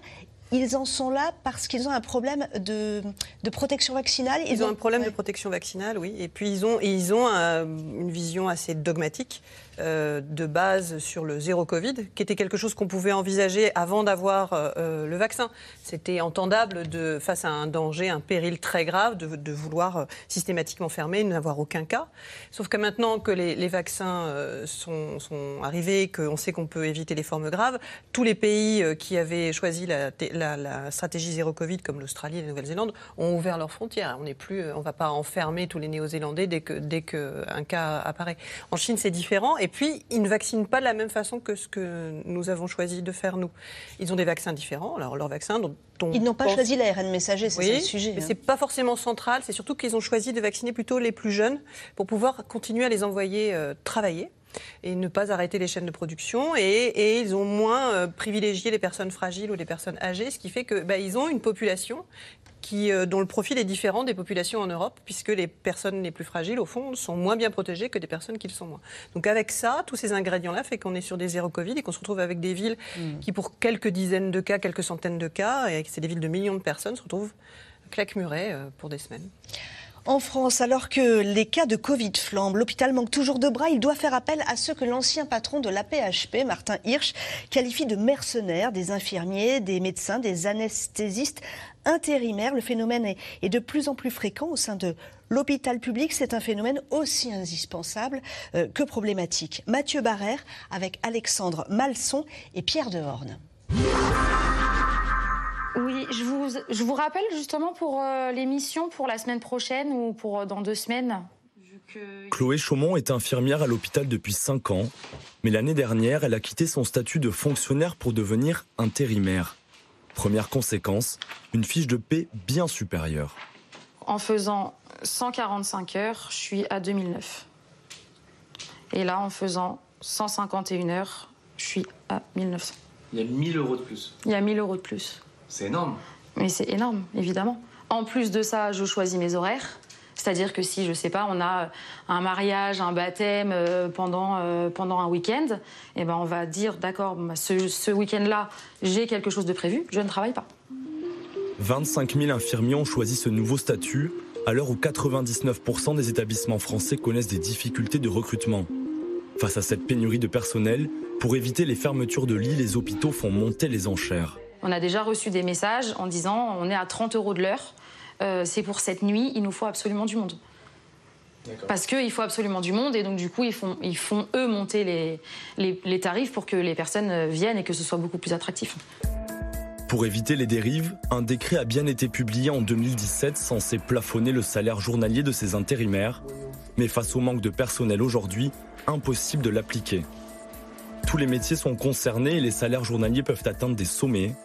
Ils en sont là parce qu'ils ont un problème de, de protection vaccinale. Ils ont un problème de protection vaccinale, oui. Et puis ils ont, et ils ont un- une vision assez dogmatique euh, de base sur le zéro Covid, qui était quelque chose qu'on pouvait envisager avant d'avoir euh, le vaccin. C'était entendable face à un danger, un péril très grave, de, vouloir euh, systématiquement fermer, n'avoir aucun cas. Sauf que maintenant que les, vaccins euh, sont, sont arrivés, qu'on sait qu'on peut éviter les formes graves, tous les pays euh, qui avaient choisi la, té- la- la stratégie zéro Covid, comme l'Australie et la Nouvelle-Zélande, ont ouvert leurs frontières. On n'est plus, euh, on va pas enfermer tous les Néo-Zélandais dès que dès que un cas apparaît. En Chine, c'est différent. Et puis, ils ne vaccinent pas de la même façon que ce que nous avons choisi de faire nous. Ils ont des vaccins différents. Alors, leurs vaccins dont on Ils n'ont pas pense- choisi l'ARN messager, c'est oui, ça le sujet. mais hein. c'est pas forcément central. C'est surtout qu'ils ont choisi de vacciner plutôt les plus jeunes pour pouvoir continuer à les envoyer euh, travailler et ne pas arrêter les chaînes de production. Et, et ils ont moins euh, privilégié les personnes fragiles ou les personnes âgées, ce qui fait que bah, ont une population qui, euh, dont le profil est différent des populations en Europe, puisque les personnes les plus fragiles, au fond, sont moins bien protégées que des personnes qui le sont moins. Donc avec ça, tous ces ingrédients-là fait qu'on est sur des zéro Covid et qu'on se retrouve avec des villes qui, pour quelques dizaines de cas, quelques centaines de cas, et c'est des villes de millions de personnes, se retrouvent claquemurées euh, pour des semaines. En France, alors que les cas de Covid flambent, l'hôpital manque toujours de bras, il doit faire appel à ceux que l'ancien patron de l'APHP, Martin Hirsch, qualifie de mercenaires, des infirmiers, des médecins, des anesthésistes intérimaires. Le phénomène est, de plus en plus fréquent au sein de l'hôpital public. C'est un phénomène aussi indispensable euh, que problématique. Mathieu Barrère avec Alexandre Malson et Pierre Dehorne. Oui, je vous, je vous rappelle justement pour euh, l'émission pour la semaine prochaine ou pour euh, dans deux semaines. Chloé Chaumont est infirmière à l'hôpital depuis 5 ans, mais l'année dernière, elle a quitté son statut de fonctionnaire pour devenir intérimaire. Première conséquence, une fiche de paix bien supérieure. En faisant 145 heures, je suis à 2009. Et là, en faisant 151 heures, je suis à 1900. Il y a 1000 euros de plus. Il y a 1000 euros de plus. C'est énorme. Mais c'est énorme, évidemment. En plus de ça, je choisis mes horaires. C'est-à-dire que si, je sais pas, on a un mariage, un baptême euh, pendant, euh, pendant un week-end, eh ben on va dire, d'accord, bah, ce, ce week-end-là, j'ai quelque chose de prévu, je ne travaille pas. 25 000 infirmiers ont choisi ce nouveau statut à l'heure où 99% des établissements français connaissent des difficultés de recrutement. Face à cette pénurie de personnel, pour éviter les fermetures de lits, les hôpitaux font monter les enchères. On a déjà reçu des messages en disant, on est à 30 euros de l'heure, euh, c'est pour cette nuit, il nous faut absolument du monde. Parce qu'il faut absolument du monde et donc du coup ils font, ils font eux monter les, les, les tarifs pour que les personnes euh, viennent et que ce soit beaucoup plus attractif. Pour éviter les dérives, un décret a bien été publié en 2017 censé plafonner le salaire journalier de ces intérimaires. Mais face au manque de personnel aujourd'hui, impossible de l'appliquer. Tous les métiers sont concernés et les salaires journaliers peuvent atteindre des sommets.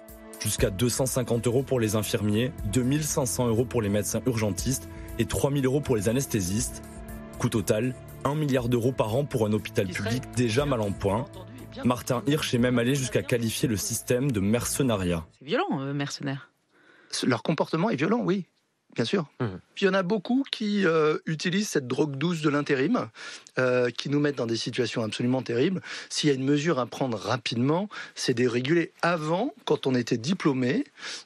Jusqu'à 250 euros pour les infirmiers, 2500 euros pour les médecins urgentistes et 3000 euros pour les anesthésistes. Coût total, 1 milliard d'euros par an pour un hôpital public déjà mal en point. Martin Hirsch est même allé jusqu'à qualifier le système de mercenariat. C'est violent, euh, mercenaires. Leur comportement est violent, oui. Bien sûr. Puis il y en a beaucoup qui euh, utilisent cette drogue douce de l'intérim, euh, qui nous mettent dans des situations absolument terribles. S'il y a une mesure à prendre rapidement, c'est de réguler. Avant, quand on était diplômé,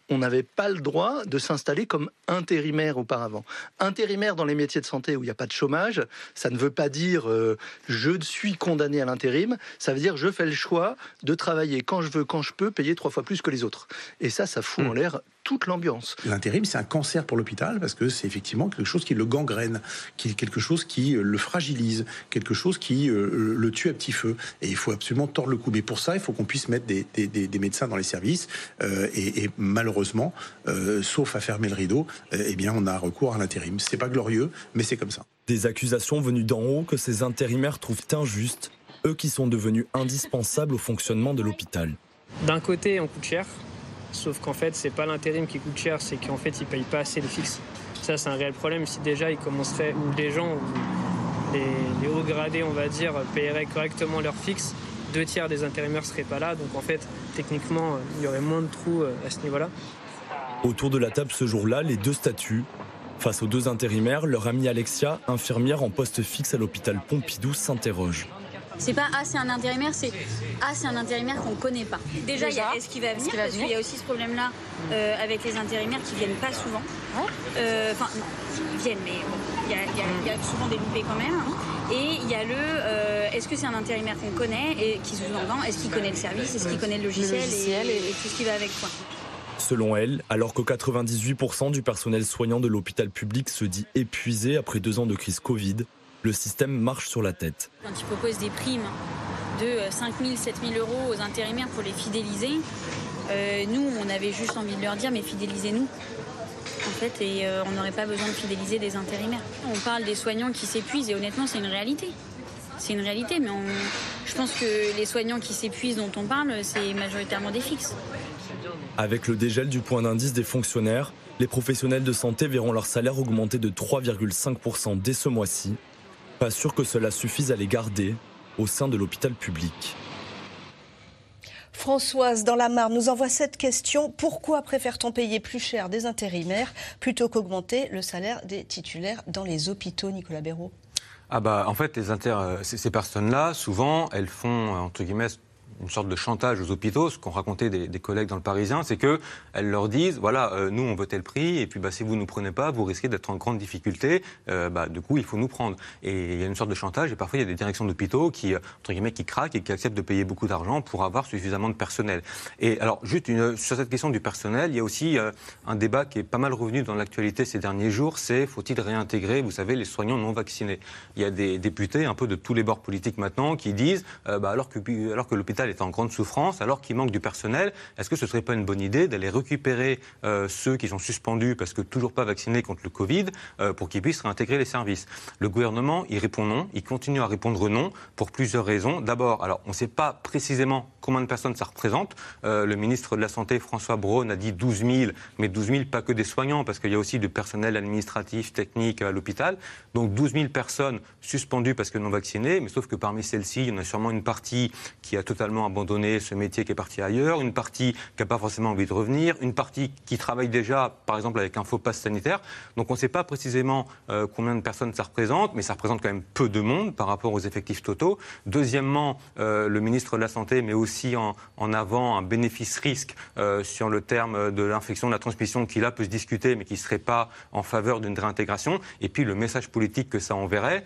on n'avait pas le droit de s'installer comme intérimaire auparavant. Intérimaire dans les métiers de santé où il n'y a pas de chômage, ça ne veut pas dire euh, je suis condamné à l'intérim, ça veut dire je fais le choix de travailler quand je veux, quand je peux, payer trois fois plus que les autres. Et ça, ça fout en l'air toute l'ambiance. L'intérim, c'est un cancer pour l'hôpital parce que c'est effectivement quelque chose qui le gangrène, qui quelque chose qui euh, le fragilise, quelque chose qui euh, le tue à petit feu. Et il faut absolument tordre le cou. Mais pour ça, il faut qu'on puisse mettre des, des- des- des médecins dans les services. Euh, et, et malheureusement, euh, sauf à fermer le rideau, euh, eh bien, on a recours à l'intérim. C'est pas glorieux, mais c'est comme ça. Des accusations venues d'en haut que ces intérimaires trouvent injustes, eux qui sont devenus indispensables au fonctionnement de l'hôpital. D'un côté, on coûte cher, sauf qu'en fait, c'est pas l'intérim qui coûte cher, c'est qu'en fait, ils payent pas assez le fixe. Ça, c'est un réel problème. Si déjà ils commenceraient, ou les gens, ou les, les hauts gradés, on va dire, paieraient correctement leur fixe, deux tiers des intérimaires seraient pas là. Donc en fait, techniquement, il y aurait moins de trous euh, à ce niveau-là. Autour de la table ce jour-là, les deux statuts. Face aux deux intérimaires, leur amie Alexia, infirmière en poste fixe à l'hôpital Pompidou, s'interroge. C'est pas ah c'est un intérimaire, c'est ah c'est un intérimaire qu'on connaît pas. Déjà, il y a est-ce qu'il va venir va parce qu'il y a aussi ce problème-là euh, avec les intérimaires qui viennent pas souvent. Euh, Enfin, non, ils viennent, mais bon, il y, a- il y il y a souvent des loupés quand même. Et il y a le euh, est-ce que c'est un intérimaire qu'on connaît et qui sous-entend est-ce qu'il connaît le service, est-ce qu'il connaît le logiciel, logiciel et, et- et tout ce qui va avec quoi. Selon elle, alors que 98% du personnel soignant de l'hôpital public se dit épuisé après deux ans de crise Covid, le système marche sur la tête. Quand ils proposent des primes de 5 000, 7 000 euros aux intérimaires pour les fidéliser, euh, nous, on avait juste envie de leur dire, mais fidélisez-nous. En fait, et euh, on n'aurait pas besoin de fidéliser des intérimaires. On parle des soignants qui s'épuisent, et honnêtement, c'est une réalité. C'est une réalité, mais on- je pense que les soignants qui s'épuisent dont on parle, c'est majoritairement des fixes. Avec le dégel du point d'indice des fonctionnaires, les professionnels de santé verront leur salaire augmenter de 3,5% dès ce mois-ci. Pas sûr que cela suffise à les garder au sein de l'hôpital public. Françoise, dans la Marne, nous envoie cette question. Pourquoi préfère-t-on payer plus cher des intérimaires plutôt qu'augmenter le salaire des titulaires dans les hôpitaux, Nicolas Béraud? Ah bah en fait les inter euh, ces, ces personnes-là souvent elles font euh, entre guillemets une sorte de chantage aux hôpitaux, ce qu'ont raconté des, collègues dans le Parisien, c'est que elles leur disent voilà, euh, nous on veut tel prix, et puis bah, si vous ne nous prenez pas, vous risquez d'être en grande difficulté. euh, bah, du coup, il faut nous prendre. Et il y a une sorte de chantage, et parfois il y a des directions d'hôpitaux qui euh, entre guillemets qui craquent et qui acceptent de payer beaucoup d'argent pour avoir suffisamment de personnel. Et alors juste sur cette question du personnel, il y a aussi un débat qui est pas mal revenu dans l'actualité ces derniers jours, c'est faut-il réintégrer, vous savez, les soignants non vaccinés? Il y a des députés un peu de tous les bords politiques maintenant qui disent bah, alors que alors que l'hôpital est en grande souffrance, alors qu'il manque du personnel, est-ce que ce serait pas une bonne idée d'aller récupérer euh, ceux qui sont suspendus parce que toujours pas vaccinés contre le Covid euh, pour qu'ils puissent réintégrer les services? Le gouvernement, il répond non, il continue à répondre non pour plusieurs raisons. D'abord, alors on ne sait pas précisément combien de personnes ça représente. Euh, le ministre de la Santé, François Braun, a dit 12 000, mais 12 000 pas que des soignants, parce qu'il y a aussi du personnel administratif, technique à l'hôpital. Donc 12 000 personnes suspendues parce que non vaccinées, mais sauf que parmi celles-ci, il y en a sûrement une partie qui a totalement abandonné ce métier, qui est partie ailleurs, une partie qui n'a pas forcément envie de revenir, une partie qui travaille déjà, par exemple, avec un faux pass sanitaire. Donc on ne sait pas précisément euh, combien de personnes ça représente, mais ça représente quand même peu de monde par rapport aux effectifs totaux. Deuxièmement, euh, le ministre de la Santé met aussi en, en avant un bénéfice-risque euh, sur le terme de l'infection, de la transmission, qui là peut se discuter, mais qui ne serait pas en faveur d'une réintégration. Et puis le message politique que ça enverrait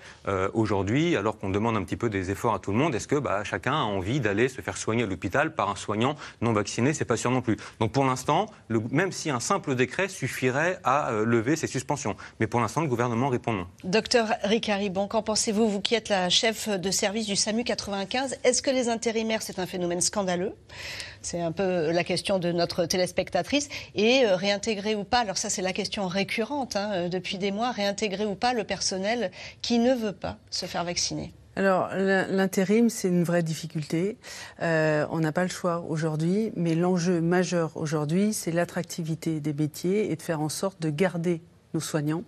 aujourd'hui, alors qu'on demande un petit peu des efforts à tout le monde, est-ce que bah, chacun a envie d'aller se faire soigner à l'hôpital par un soignant non vacciné C'est pas sûr non plus. Donc pour l'instant, même si un simple décret suffirait à euh, lever ces suspensions, mais pour l'instant, le gouvernement répond non. Docteur Ricard Ribon, qu'en pensez-vous, vous qui êtes la chef de service du SAMU 95 Est-ce que les intérimaires, c'est un phénomène scandaleux? C'est un peu la question de notre téléspectatrice. Et euh, réintégrer ou pas, alors ça c'est la question récurrente hein, euh, depuis des mois, réintégrer ou pas le personnel qui ne veut pas se faire vacciner? Alors, l'in- l'intérim, c'est une vraie difficulté. Euh, on n'a pas le choix aujourd'hui, mais l'enjeu majeur aujourd'hui, c'est l'attractivité des métiers et de faire en sorte de garder nos soignants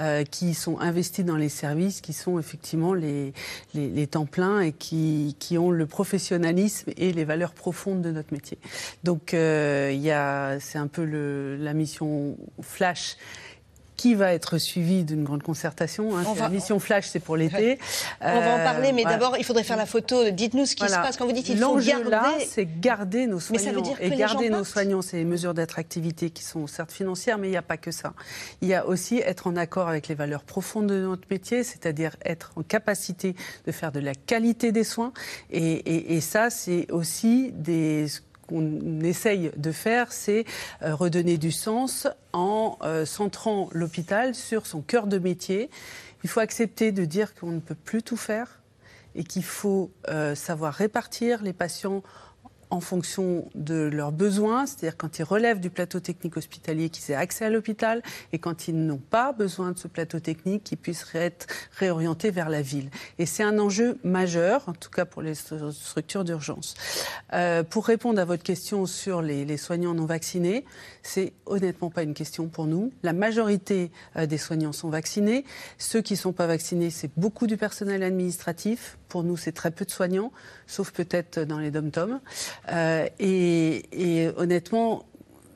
euh, qui sont investis dans les services, qui sont effectivement les, les, temps pleins et qui, ont le professionnalisme et les valeurs profondes de notre métier. Donc, euh, il a, c'est un peu la mission flash qui va être suivi d'une grande concertation. Hein. On C'est va- La mission Flash, c'est pour l'été. On va en Euh, parler, mais voilà. d'abord, il faudrait faire la photo. Dites-nous ce qui Voilà. se passe quand vous dites qu'il faut L'enjeu garder. là, c'est garder nos Mais soignants. ça veut dire que et les garder gens nos soignants, c'est les mesures d'attractivité qui sont certes financières, mais il n'y a pas que ça. Il y a aussi être en accord avec les valeurs profondes de notre métier, c'est-à-dire être en capacité de faire de la qualité des soins. Et, et- et ça, c'est aussi des qu'on essaye de faire, c'est euh, redonner du sens en euh, centrant l'hôpital sur son cœur de métier. Il faut accepter de dire qu'on ne peut plus tout faire et qu'il faut euh, savoir répartir les patients en fonction de leurs besoins, c'est-à-dire quand ils relèvent du plateau technique hospitalier, qu'ils aient accès à l'hôpital, et quand ils n'ont pas besoin de ce plateau technique, qu'ils puissent être réorientés vers la ville. Et c'est un enjeu majeur, en tout cas pour les stru- structures d'urgence. Euh, pour répondre à votre question sur les, les soignants non vaccinés, c'est honnêtement pas une question pour nous. La majorité euh, des soignants sont vaccinés. Ceux qui ne sont pas vaccinés, c'est beaucoup du personnel administratif. Pour nous, c'est très peu de soignants, sauf peut-être dans les dom-toms. Euh, et, honnêtement,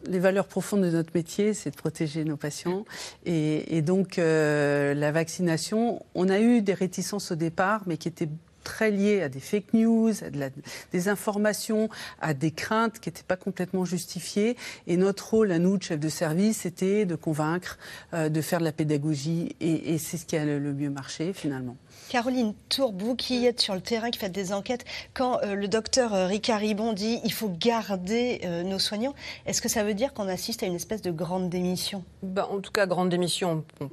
les valeurs profondes de notre métier, c'est de protéger nos patients. Et, donc, euh, la vaccination, on a eu des réticences au départ, mais qui étaient très liées à des fake news, à de la désinformation, à des craintes qui n'étaient pas complètement justifiées. Et notre rôle, à nous, de chef de service, c'était de convaincre, euh, de faire de la pédagogie. Et, c'est ce qui a le mieux marché, finalement. Caroline Tourbe, vous qui êtes sur le terrain, qui faites des enquêtes, quand euh, le docteur euh, Ricard Ribon dit il faut garder euh, nos soignants, est-ce que ça veut dire qu'on assiste à une espèce de grande démission? Ben, en tout cas, grande démission, on,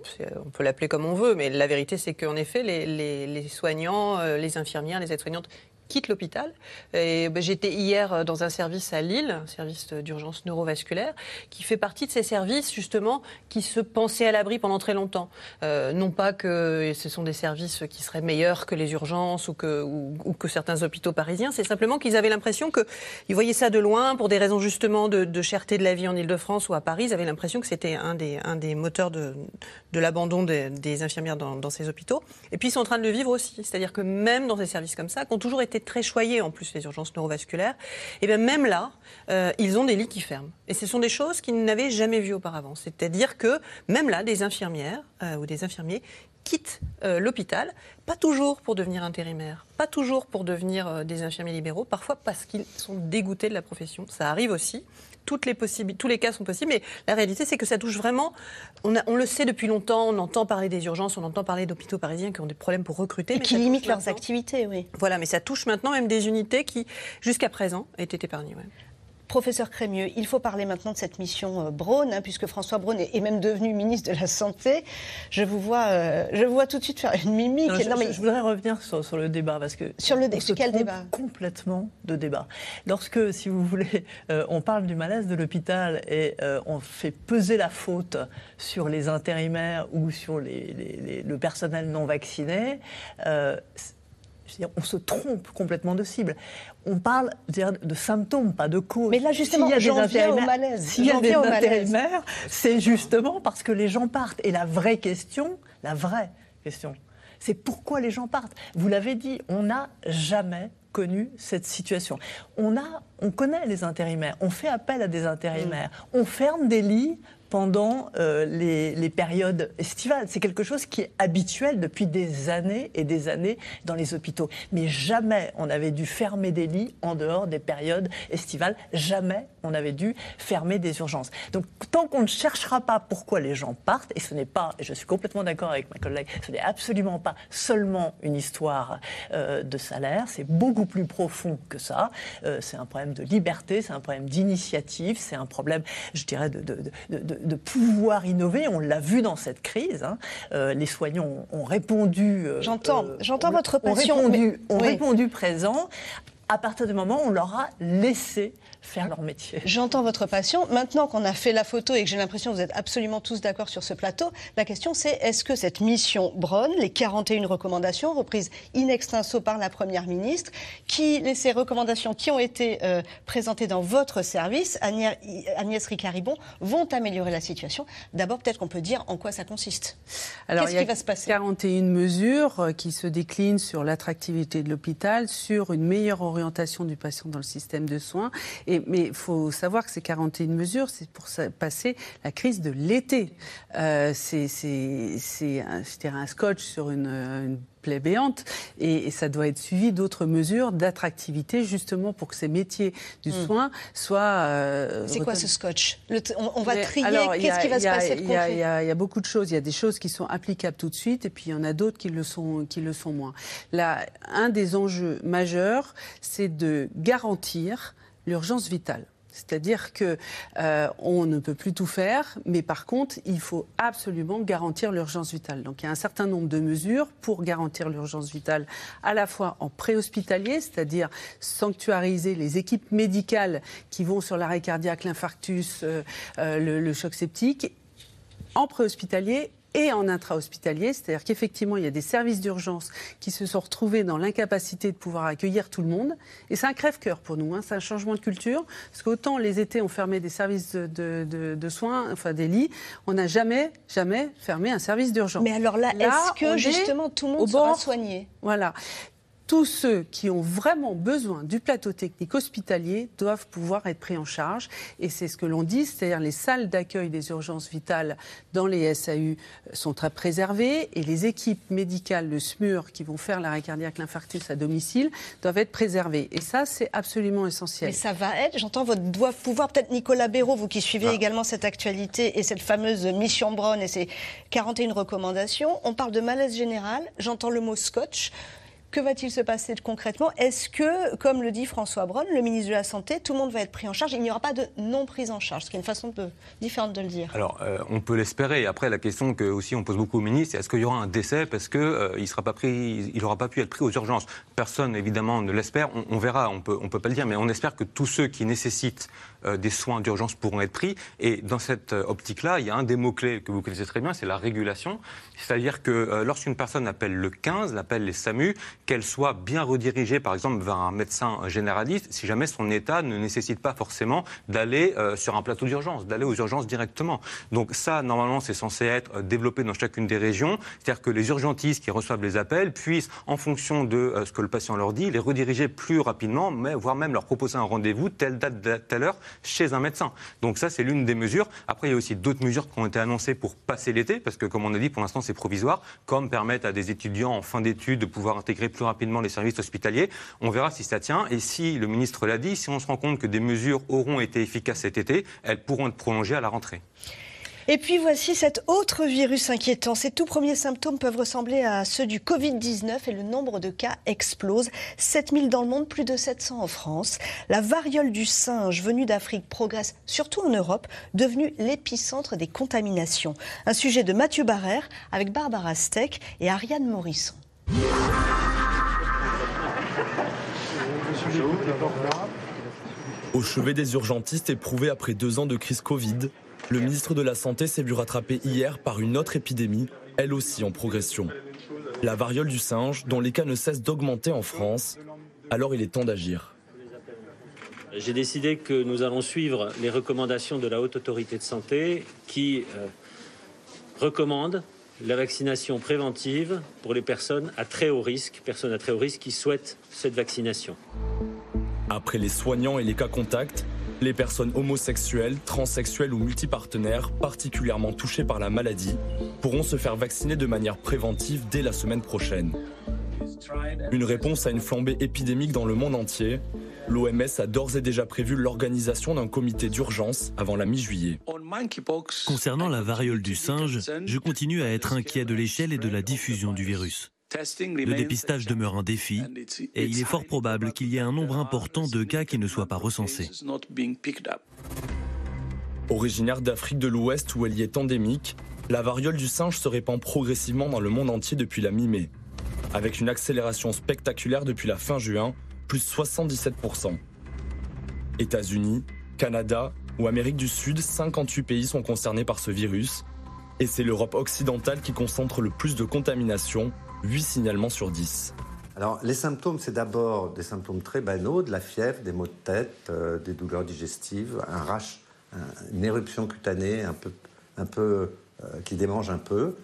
peut l'appeler comme on veut, mais la vérité, c'est qu'en effet, les, les- les soignants, euh, les infirmières, les aides-soignantes quittent l'hôpital. Ben, j'étais hier euh, dans un service à Lille, un service d'urgence neurovasculaire, qui fait partie de ces services justement qui se pensaient à l'abri pendant très longtemps. Euh, non pas que ce sont des services qui seraient meilleurs que les urgences ou que, certains hôpitaux parisiens, c'est simplement qu'ils avaient l'impression qu'ils voyaient ça de loin pour des raisons justement de, de cherté de la vie en Ile-de-France ou à Paris. Ils avaient l'impression que c'était un des, moteurs de, l'abandon des, des infirmières dans, dans ces hôpitaux. Et puis ils sont en train de le vivre aussi. C'est-à-dire que même dans des services comme ça, qui ont toujours été très choyés en plus les urgences neurovasculaires, et bien même là, euh, ils ont des lits qui ferment. Et ce sont des choses qu'ils n'avaient jamais vues auparavant. C'est-à-dire que même là, des infirmières euh, ou des infirmiers quittent euh, l'hôpital, pas toujours pour devenir intérimaires, pas toujours pour devenir des infirmiers libéraux, parfois parce qu'ils sont dégoûtés de la profession. Ça arrive aussi. Toutes les tous les cas sont possibles, mais la réalité, c'est que ça touche vraiment. On, a- on le sait depuis longtemps, on entend parler des urgences, on entend parler d'hôpitaux parisiens qui ont des problèmes pour recruter. Et mais qui limitent leurs activités, oui. Voilà, mais ça touche maintenant même des unités qui, jusqu'à présent, étaient épargnées. ouais. Professeur Crémieux, il faut parler maintenant de cette mission euh, Braun, hein, puisque François Braun est, même devenu ministre de la Santé. Je vous vois, euh, je vous vois tout de suite faire une mimique. Non, je, Non, mais- je- voudrais revenir sur, sur le débat parce que Sur le dé- on se quel débat? complètement de débat. Lorsque, si vous voulez, euh, on parle du malaise de l'hôpital et euh, on fait peser la faute sur les intérimaires ou sur les- les- les- le personnel non vacciné. Dire, on se trompe complètement de cible. On parle de symptômes, pas de causes. Mais là, justement, S'il y a des intérimaires- malaise. S'il y a des intérimaires, c'est justement parce que les gens partent. Et la vraie question, la vraie question, c'est pourquoi les gens partent? Vous l'avez dit, on n'a jamais connu cette situation. On, a, on connaît les intérimaires, on fait appel à des intérimaires, Mm. on ferme des lits pendant euh, les, les périodes estivales. C'est quelque chose qui est habituel depuis des années et des années dans les hôpitaux. Mais jamais on avait dû fermer des lits en dehors des périodes estivales. Jamais on avait dû fermer des urgences. Donc tant qu'on ne cherchera pas pourquoi les gens partent, et ce n'est pas, et je suis complètement d'accord avec ma collègue, ce n'est absolument pas seulement une histoire euh, de salaire, c'est beaucoup plus profond que ça. Euh, c'est un problème de liberté, c'est un problème d'initiative, c'est un problème, je dirais, de, de- de- de- de pouvoir innover. On l'a vu dans cette crise. hein. Euh, les soignants ont, ont répondu. J'entends, j'entends ont- votre ont passion, répondu, mais- ont oui. répondu présent. À partir du moment où on leur a laissé faire leur métier. J'entends votre passion. Maintenant qu'on a fait la photo et que j'ai l'impression que vous êtes absolument tous d'accord sur ce plateau, la question c'est est-ce que cette mission Braun, les 41 recommandations reprises in extenso par la Première ministre, qui, les- ces recommandations qui ont été euh, présentées dans votre service, Agnès, Agnès Ricard-Ribon, vont améliorer la situation D'abord, peut-être qu'on peut dire en quoi ça consiste. Alors, Qu'est-ce il y a qui va se passer? 41 mesures euh, qui se déclinent sur l'attractivité de l'hôpital, sur une meilleure orientation du patient dans le système de soins Et, mais il faut savoir que ces 41 mesures, c'est pour passer la crise de l'été. Euh, c'est un, un scotch sur une, une plaie béante et, ça doit être suivi d'autres mesures d'attractivité justement pour que ces métiers du hmm. soin soient. Euh, c'est quoi ce scotch? On, va trier. Qu'est-ce qui va se passer de concret Il y, a beaucoup de choses. Il y a des choses qui sont applicables tout de suite et puis il y en a d'autres qui le sont, qui le sont moins. Là, un des enjeux majeurs, c'est de garantir l'urgence vitale. C'est-à-dire que euh, on ne peut plus tout faire, mais par contre, il faut absolument garantir l'urgence vitale. Donc il y a un certain nombre de mesures pour garantir l'urgence vitale, à la fois en préhospitalier, c'est-à-dire sanctuariser les équipes médicales qui vont sur l'arrêt cardiaque, l'infarctus, euh, euh, le, le choc septique, en préhospitalier et en intra-hospitalier, c'est-à-dire qu'effectivement, il y a des services d'urgence qui se sont retrouvés dans l'incapacité de pouvoir accueillir tout le monde. Et c'est un crève-cœur pour nous, hein. c'est un changement de culture, parce qu'autant les étés ont fermé des services de, soins, enfin des lits, on n'a jamais, jamais fermé un service d'urgence. Mais alors là, est-ce que justement tout le monde sera soigné? Voilà tous ceux qui ont vraiment besoin du plateau technique hospitalier doivent pouvoir être pris en charge. Et c'est ce que l'on dit, c'est-à-dire les salles d'accueil des urgences vitales dans les SAU sont très préservées et les équipes médicales, le SMUR, qui vont faire l'arrêt cardiaque, l'infarctus à domicile, doivent être préservées. Et ça, c'est absolument essentiel. Mais ça va être, j'entends votre doigt pouvoir, peut-être Nicolas Béraud, vous qui suivez ah. également cette actualité et cette fameuse mission Brown et ses 41 recommandations. On parle de malaise général, j'entends le mot scotch. Que va-t-il se passer concrètement? Est-ce que, comme le dit François Braun, le ministre de la Santé, tout le monde va être pris en charge? Il n'y aura pas de non-prise en charge, ce qui est une façon peu différente de le dire. Alors, euh, on peut l'espérer. Après, la question que aussi on pose beaucoup au ministre, c'est est-ce qu'il y aura un décès parce qu'il euh, sera pas n'aura pas pu être pris aux urgences? Personne, évidemment, ne l'espère. On, verra, on peut, on peut pas le dire, mais on espère que tous ceux qui nécessitent des soins d'urgence pourront être pris. Et dans cette optique-là, il y a un des mots-clés que vous connaissez très bien, c'est la régulation. C'est-à-dire que lorsqu'une personne appelle le 15, appelle les SAMU, qu'elle soit bien redirigée, par exemple, vers un médecin généraliste, si jamais son état ne nécessite pas forcément d'aller euh, sur un plateau d'urgence, d'aller aux urgences directement. Donc ça, normalement, c'est censé être développé dans chacune des régions, c'est-à-dire que les urgentistes qui reçoivent les appels puissent, en fonction de euh, ce que le patient leur dit, les rediriger plus rapidement, mais voire même leur proposer un rendez-vous telle date, telle heure chez un médecin. Donc ça, c'est l'une des mesures. Après, il y a aussi d'autres mesures qui ont été annoncées pour passer l'été, parce que comme on a dit, pour l'instant, c'est provisoire, comme permettre à des étudiants en fin d'études de pouvoir intégrer plus rapidement les services hospitaliers. On verra si ça tient. Et si, le ministre l'a dit, si on se rend compte que des mesures auront été efficaces cet été, elles pourront être prolongées à la rentrée. Et puis voici cet autre virus inquiétant. Ces tout premiers symptômes peuvent ressembler à ceux du Covid-19 et le nombre de cas explose. 7000 dans le monde, plus de 700 en France. La variole du singe venue d'Afrique progresse surtout en Europe, devenue l'épicentre des contaminations. Un sujet de Mathieu Barrère avec Barbara Steck et Ariane Morisson. Au chevet des urgentistes éprouvés après deux ans de crise Covid, le ministre de la Santé s'est vu rattraper hier par une autre épidémie, elle aussi en progression. La variole du singe, dont les cas ne cessent d'augmenter en France. Alors il est temps d'agir. J'ai décidé que nous allons suivre les recommandations de la Haute Autorité de Santé qui euh, recommande la vaccination préventive pour les personnes à très haut risque, personnes à très haut risque qui souhaitent cette vaccination. Après les soignants et les cas contacts, les personnes homosexuelles, transsexuelles ou multipartenaires particulièrement touchées par la maladie pourront se faire vacciner de manière préventive dès la semaine prochaine. Une réponse à une flambée épidémique dans le monde entier, l'OMS a d'ores et déjà prévu l'organisation d'un comité d'urgence avant la mi-juillet. Concernant la variole du singe, je continue à être inquiet de l'échelle et de la diffusion du virus. Le dépistage demeure un défi et il est fort probable qu'il y ait un nombre important de cas qui ne soient pas recensés. Originaire d'Afrique de l'Ouest où elle y est endémique, la variole du singe se répand progressivement dans le monde entier depuis la mi-mai, avec une accélération spectaculaire depuis la fin juin, plus 77%. États-Unis, Canada ou Amérique du Sud, 58 pays sont concernés par ce virus, et c'est l'Europe occidentale qui concentre le plus de contamination 8 signalements sur 10. Alors, les symptômes, c'est d'abord des symptômes très banaux, de la fièvre, des maux de tête, euh, des douleurs digestives, un rash, une éruption cutanée un peu, un peu euh, qui démange un peu.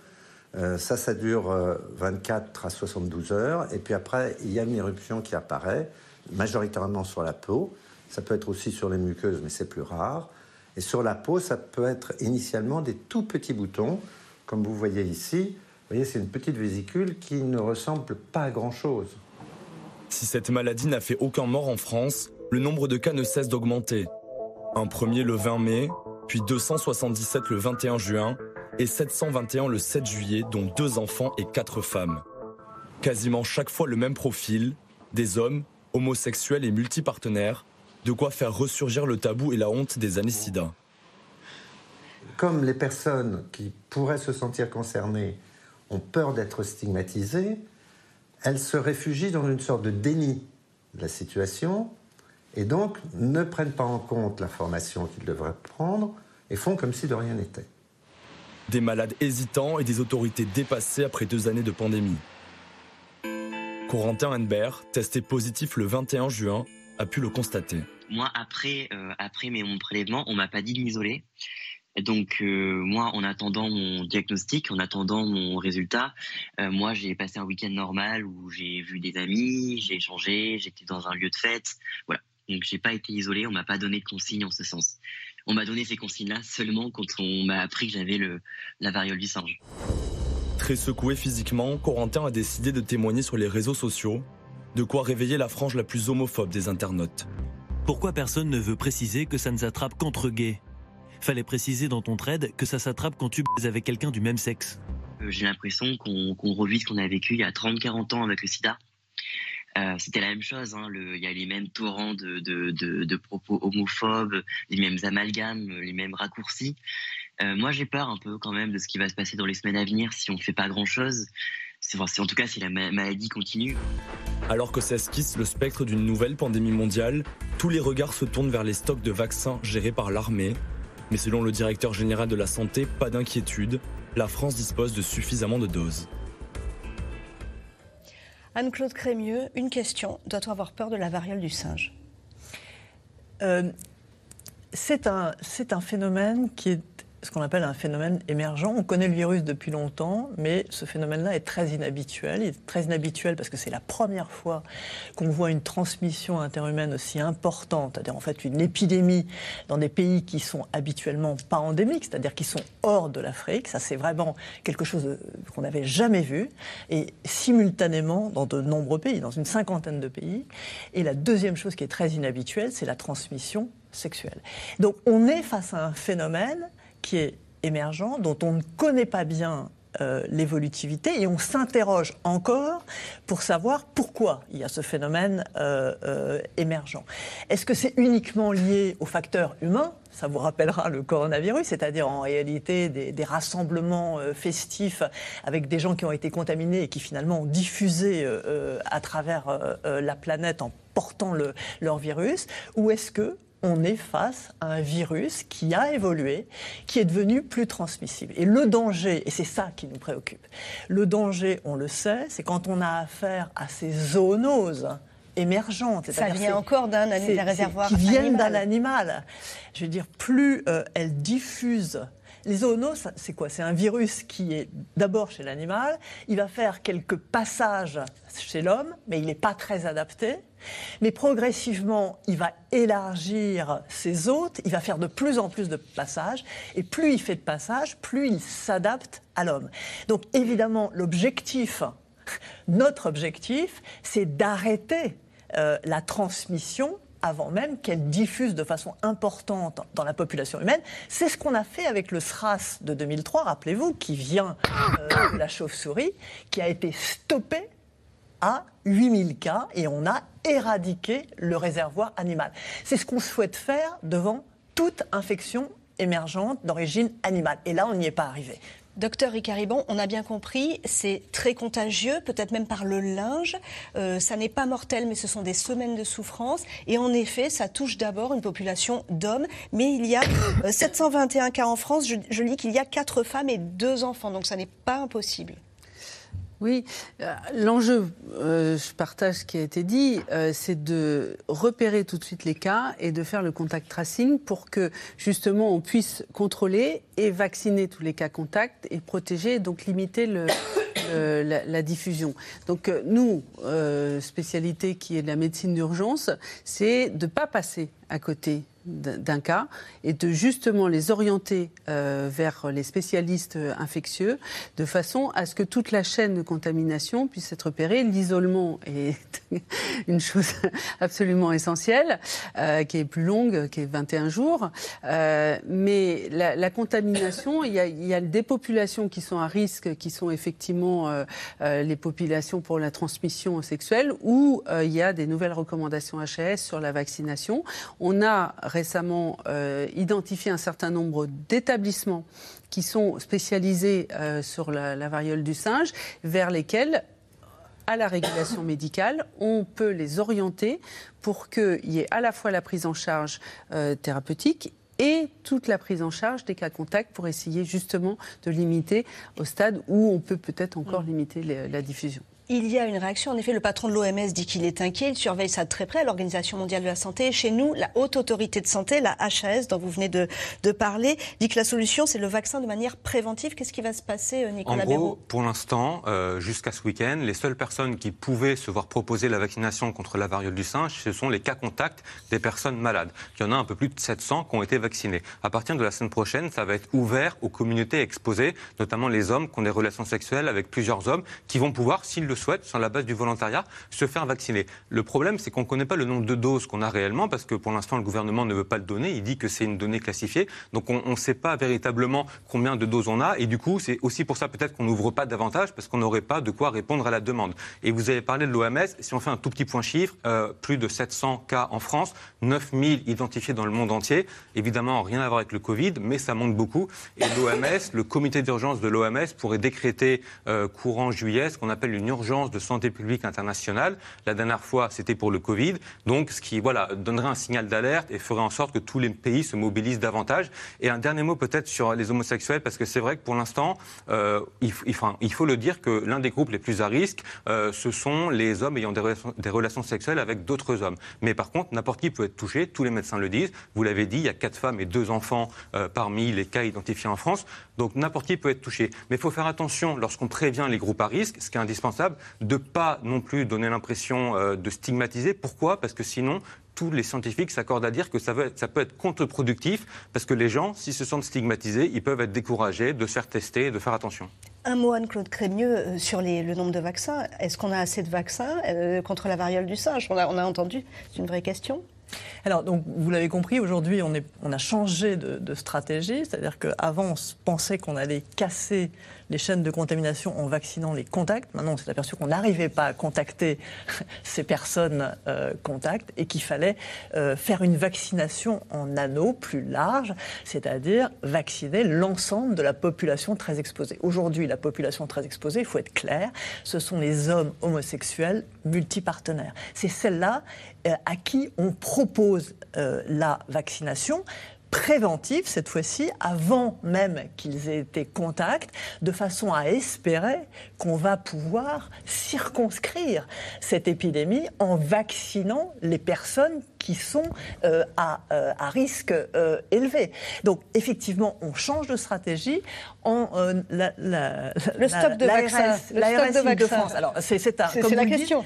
Euh, ça, ça dure 24 à 72 heures. Et puis après, il y a une éruption qui apparaît, majoritairement sur la peau. Ça peut être aussi sur les muqueuses, mais c'est plus rare. Et sur la peau, ça peut être initialement des tout petits boutons, comme vous voyez ici. Vous voyez, c'est une petite vésicule qui ne ressemble pas à grand-chose. Si cette maladie n'a fait aucun mort en France, le nombre de cas ne cesse d'augmenter. Un premier le 20 mai, puis 277 le 21 juin et 721 le 7 juillet, dont deux enfants et quatre femmes. Quasiment chaque fois le même profil, des hommes, homosexuels et multipartenaires, de quoi faire ressurgir le tabou et la honte des années sida. Comme les personnes qui pourraient se sentir concernées ont peur d'être stigmatisées, elles se réfugient dans une sorte de déni de la situation et donc ne prennent pas en compte l'information qu'ils devraient prendre et font comme si de rien n'était. Des malades hésitants et des autorités dépassées après deux années de pandémie. Corentin Henbert, testé positif le 21 juin, a pu le constater. Moi, après, euh, après mes, mon prélèvement, on m'a pas dit de m'isoler. Donc euh, moi, en attendant mon diagnostic, en attendant mon résultat, euh, moi j'ai passé un week-end normal où j'ai vu des amis, j'ai échangé, j'étais dans un lieu de fête, voilà. Donc j'ai pas été isolé, on m'a pas donné de consignes en ce sens. On m'a donné ces consignes-là seulement quand on m'a appris que j'avais le la variole du singe. Très secoué physiquement, Corentin a décidé de témoigner sur les réseaux sociaux, de quoi réveiller la frange la plus homophobe des internautes. Pourquoi personne ne veut préciser que ça ne s'attrape qu'entre gays? Fallait préciser dans ton trade que ça s'attrape quand tu baises avec quelqu'un du même sexe. Euh, j'ai l'impression qu'on revit ce qu'on a vécu il y a 30-40 ans avec le sida. Euh, c'était la même chose. Hein, le, il y a les mêmes torrents de, de, de, de, propos homophobes, les mêmes amalgames, les mêmes raccourcis. Euh, moi, j'ai peur un peu quand même de ce qui va se passer dans les semaines à venir si on ne fait pas grand-chose. Enfin, en tout cas, si la maladie continue. Alors que s'esquisse le spectre d'une nouvelle pandémie mondiale, tous les regards se tournent vers les stocks de vaccins gérés par l'armée, mais selon le directeur général de la santé, pas d'inquiétude, la France dispose de suffisamment de doses. Anne-Claude Crémieux, une question. Doit-on avoir peur de la variole du singe? Euh, C'est un, un phénomène qui est ce qu'on appelle un phénomène émergent. On connaît le virus depuis longtemps, mais ce phénomène-là est très inhabituel. Il est très inhabituel parce que c'est la première fois qu'on voit une transmission interhumaine aussi importante, c'est-à-dire en fait une épidémie dans des pays qui sont habituellement pas endémiques, c'est-à-dire qui sont hors de l'Afrique. Ça, c'est vraiment quelque chose qu'on n'avait jamais vu, et simultanément dans de nombreux pays, dans une cinquantaine de pays. Et la deuxième chose qui est très inhabituelle, c'est la transmission sexuelle. Donc on est face à un phénomène qui est émergent, dont on ne connaît pas bien euh, l'évolutivité et on s'interroge encore pour savoir pourquoi il y a ce phénomène euh, euh, émergent. Est-ce que c'est uniquement lié au facteur humain ça vous rappellera le coronavirus, c'est-à-dire en réalité des, rassemblements festifs avec des gens qui ont été contaminés et qui finalement ont diffusé à travers la planète en portant le, leur virus, ou est-ce que on est face à un virus qui a évolué, qui est devenu plus transmissible. Et le danger, et c'est ça qui nous préoccupe, le danger, on le sait, c'est quand on a affaire à ces zoonoses émergentes. Ça vient encore d'un réservoir qui viennent d'un animal. Je veux dire, plus euh, elles diffusent les zoonoses, c'est quoi? C'est un virus qui est d'abord chez l'animal, il va faire quelques passages chez l'homme, mais il n'est pas très adapté. Mais progressivement, il va élargir ses hôtes, il va faire de plus en plus de passages, et plus il fait de passages, plus il s'adapte à l'homme. Donc évidemment, l'objectif, notre objectif, c'est d'arrêter euh, la transmission avant même qu'elle diffuse de façon importante dans la population humaine. C'est ce qu'on a fait avec le SRAS de 2003, rappelez-vous, qui vient euh, de la chauve-souris, qui a été stoppé à 8000 cas et on a éradiqué le réservoir animal. C'est ce qu'on souhaite faire devant toute infection émergente d'origine animale. Et là, on n'y est pas arrivé. Docteur Ricaribon, on a bien compris, c'est très contagieux, peut-être même par le linge. Euh, ça n'est pas mortel, mais ce sont des semaines de souffrance. Et en effet, ça touche d'abord une population d'hommes. Mais il y a 721 euh, cas en France. Je, je lis qu'il y a 4 femmes et 2 enfants. Donc ça n'est pas impossible. Oui, euh, l'enjeu, euh, je partage ce qui a été dit, euh, c'est de repérer tout de suite les cas et de faire le contact tracing pour que justement on puisse contrôler et vacciner tous les cas contacts et protéger, donc limiter la, diffusion. Donc nous, spécialité qui est de la médecine d'urgence, c'est de ne pas passer à côté d'un cas et de justement les orienter euh, vers les spécialistes infectieux de façon à ce que toute la chaîne de contamination puisse être repérée. L'isolement est une chose absolument essentielle, euh, qui est plus longue, qui est 21 jours. Euh, mais la, contamination, il y, a, des populations qui sont à risque, qui sont effectivement les populations pour la transmission sexuelle, où il y a des nouvelles recommandations HAS sur la vaccination. On a récemment euh, identifié un certain nombre d'établissements qui sont spécialisés euh, sur la, la variole du singe, vers lesquels à la régulation médicale, on peut les orienter pour qu'il y ait à la fois la prise en charge euh, thérapeutique et toute la prise en charge des cas contacts pour essayer justement de limiter au stade où on peut peut-être encore limiter les- la diffusion. Il y a une réaction. En effet, le patron de l'OMS dit qu'il est inquiet. Il surveille ça de très près, l'Organisation mondiale de la santé. Chez nous, la haute autorité de santé, la HAS, dont vous venez de, de parler, dit que la solution, c'est le vaccin de manière préventive. Qu'est-ce qui va se passer, euh, En Nicolas gros, Béraud? pour l'instant, euh, jusqu'à ce week-end, les seules personnes qui pouvaient se voir proposer la vaccination contre la variole du singe, ce sont les cas contacts des personnes malades. Il y en a un peu plus de 700 qui ont été vaccinés. À partir de la semaine prochaine, ça va être ouvert aux communautés exposées, notamment les hommes qui ont des relations sexuelles avec plusieurs hommes, qui vont pouvoir, s'ils le souhaitent, sur la base du volontariat, se faire vacciner. Le problème, c'est qu'on ne connaît pas le nombre de doses qu'on a réellement, parce que pour l'instant, le gouvernement ne veut pas le donner. Il dit que c'est une donnée classifiée. Donc on ne sait pas véritablement combien de doses on a. Et du coup, c'est aussi pour ça peut-être qu'on n'ouvre pas davantage, parce qu'on n'aurait pas de quoi répondre à la demande. Et vous avez parlé de l'OMS. Si on fait un tout petit point chiffre, euh, plus de 700 cas en France, 9000 identifiés dans le monde entier. Évidemment, rien à voir avec le Covid, mais ça monte beaucoup. Et l'OMS, le comité d'urgence de l'OMS, pourrait décréter euh, courant juillet ce qu'on appelle une urgence de santé publique internationale. La dernière fois, c'était pour le Covid. Donc, ce qui voilà, donnerait un signal d'alerte et ferait en sorte que tous les pays se mobilisent davantage. Et un dernier mot peut-être sur les homosexuels, parce que c'est vrai que pour l'instant, euh, il, faut le dire que l'un des groupes les plus à risque, euh, ce sont les hommes ayant des relations, des relations sexuelles avec d'autres hommes. Mais par contre, n'importe qui peut être touché, tous les médecins le disent. Vous l'avez dit, il y a quatre femmes et deux enfants euh, parmi les cas identifiés en France. Donc n'importe qui peut être touché. Mais il faut faire attention lorsqu'on prévient les groupes à risque, ce qui est indispensable, de pas non plus donner l'impression euh, de stigmatiser. Pourquoi? Parce que sinon, tous les scientifiques s'accordent à dire que ça, veut être- ça peut être contre-productif, parce que les gens, s'ils se sentent stigmatisés, ils peuvent être découragés de se faire tester et de faire attention. Un mot, Anne-Claude Crémieux, euh, sur les- le nombre de vaccins. Est-ce qu'on a assez de vaccins euh, contre la variole du singe? On a, on a entendu, c'est une vraie question. Alors, donc, vous l'avez compris, aujourd'hui, on, a changé de, de stratégie. C'est-à-dire qu'avant, on pensait qu'on allait casser les chaînes de contamination en vaccinant les contacts. Maintenant, on s'est aperçu qu'on n'arrivait pas à contacter ces personnes euh, contacts et qu'il fallait euh, faire une vaccination en anneau plus large, c'est-à-dire vacciner l'ensemble de la population très exposée. Aujourd'hui, la population très exposée, il faut être clair, ce sont les hommes homosexuels multipartenaires. C'est celle-là euh, à qui on propose la vaccination préventive cette fois-ci, avant même qu'ils aient été contacts, de façon à espérer qu'on va pouvoir circonscrire cette épidémie en vaccinant les personnes qui sont euh, à, euh, à risque euh, élevé. Donc effectivement, on change de stratégie en euh, la, la- Le stock de vaccins. L'ARS de vaccins. Île-de-France. Alors c'est un- comme la dites, question.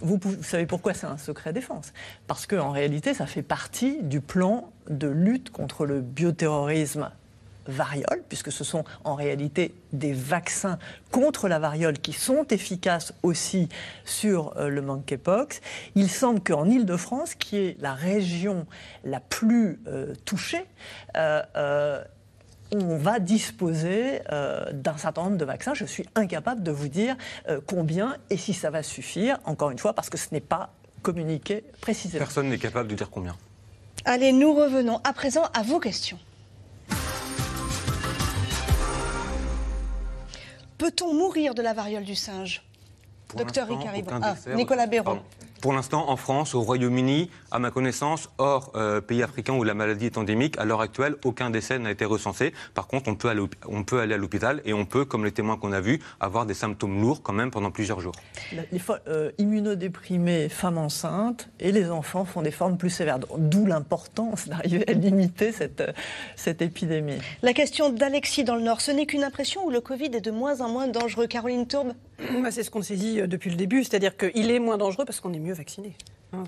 Vous, savez pourquoi c'est un secret défense? Parce qu'en réalité, ça fait partie du plan de lutte contre le bioterrorisme variole, puisque ce sont en réalité des vaccins contre la variole qui sont efficaces aussi sur euh, le monkeypox. Il semble qu'en Ile-de-France, qui est la région la plus euh, touchée, euh, euh, on va disposer euh, d'un certain nombre de vaccins. Je suis incapable de vous dire euh, combien et si ça va suffire, encore une fois, parce que ce n'est pas communiqué précisément. Personne n'est capable de dire combien. Allez, nous revenons à présent à vos questions. Peut-on mourir de la variole du singe? Pour Docteur ah, Nicolas. Béraud. Pour l'instant, en France, au Royaume-Uni, à ma connaissance, hors euh, pays africains où la maladie est endémique, à l'heure actuelle, aucun décès n'a été recensé. Par contre, on peut aller, on peut aller à l'hôpital et on peut, comme les témoins qu'on a vus, avoir des symptômes lourds quand même pendant plusieurs jours. Les fois euh, immunodéprimées, femmes enceintes et les enfants font des formes plus sévères. D'où l'importance d'arriver à limiter cette, euh, cette épidémie. La question d'Alexis dans le Nord, ce n'est qu'une impression ou le Covid est de moins en moins dangereux Caroline Tourbe bah, C'est ce qu'on s'est dit depuis le début, c'est-à-dire qu'il est moins dangereux parce qu'on est mieux vacciné. Hein,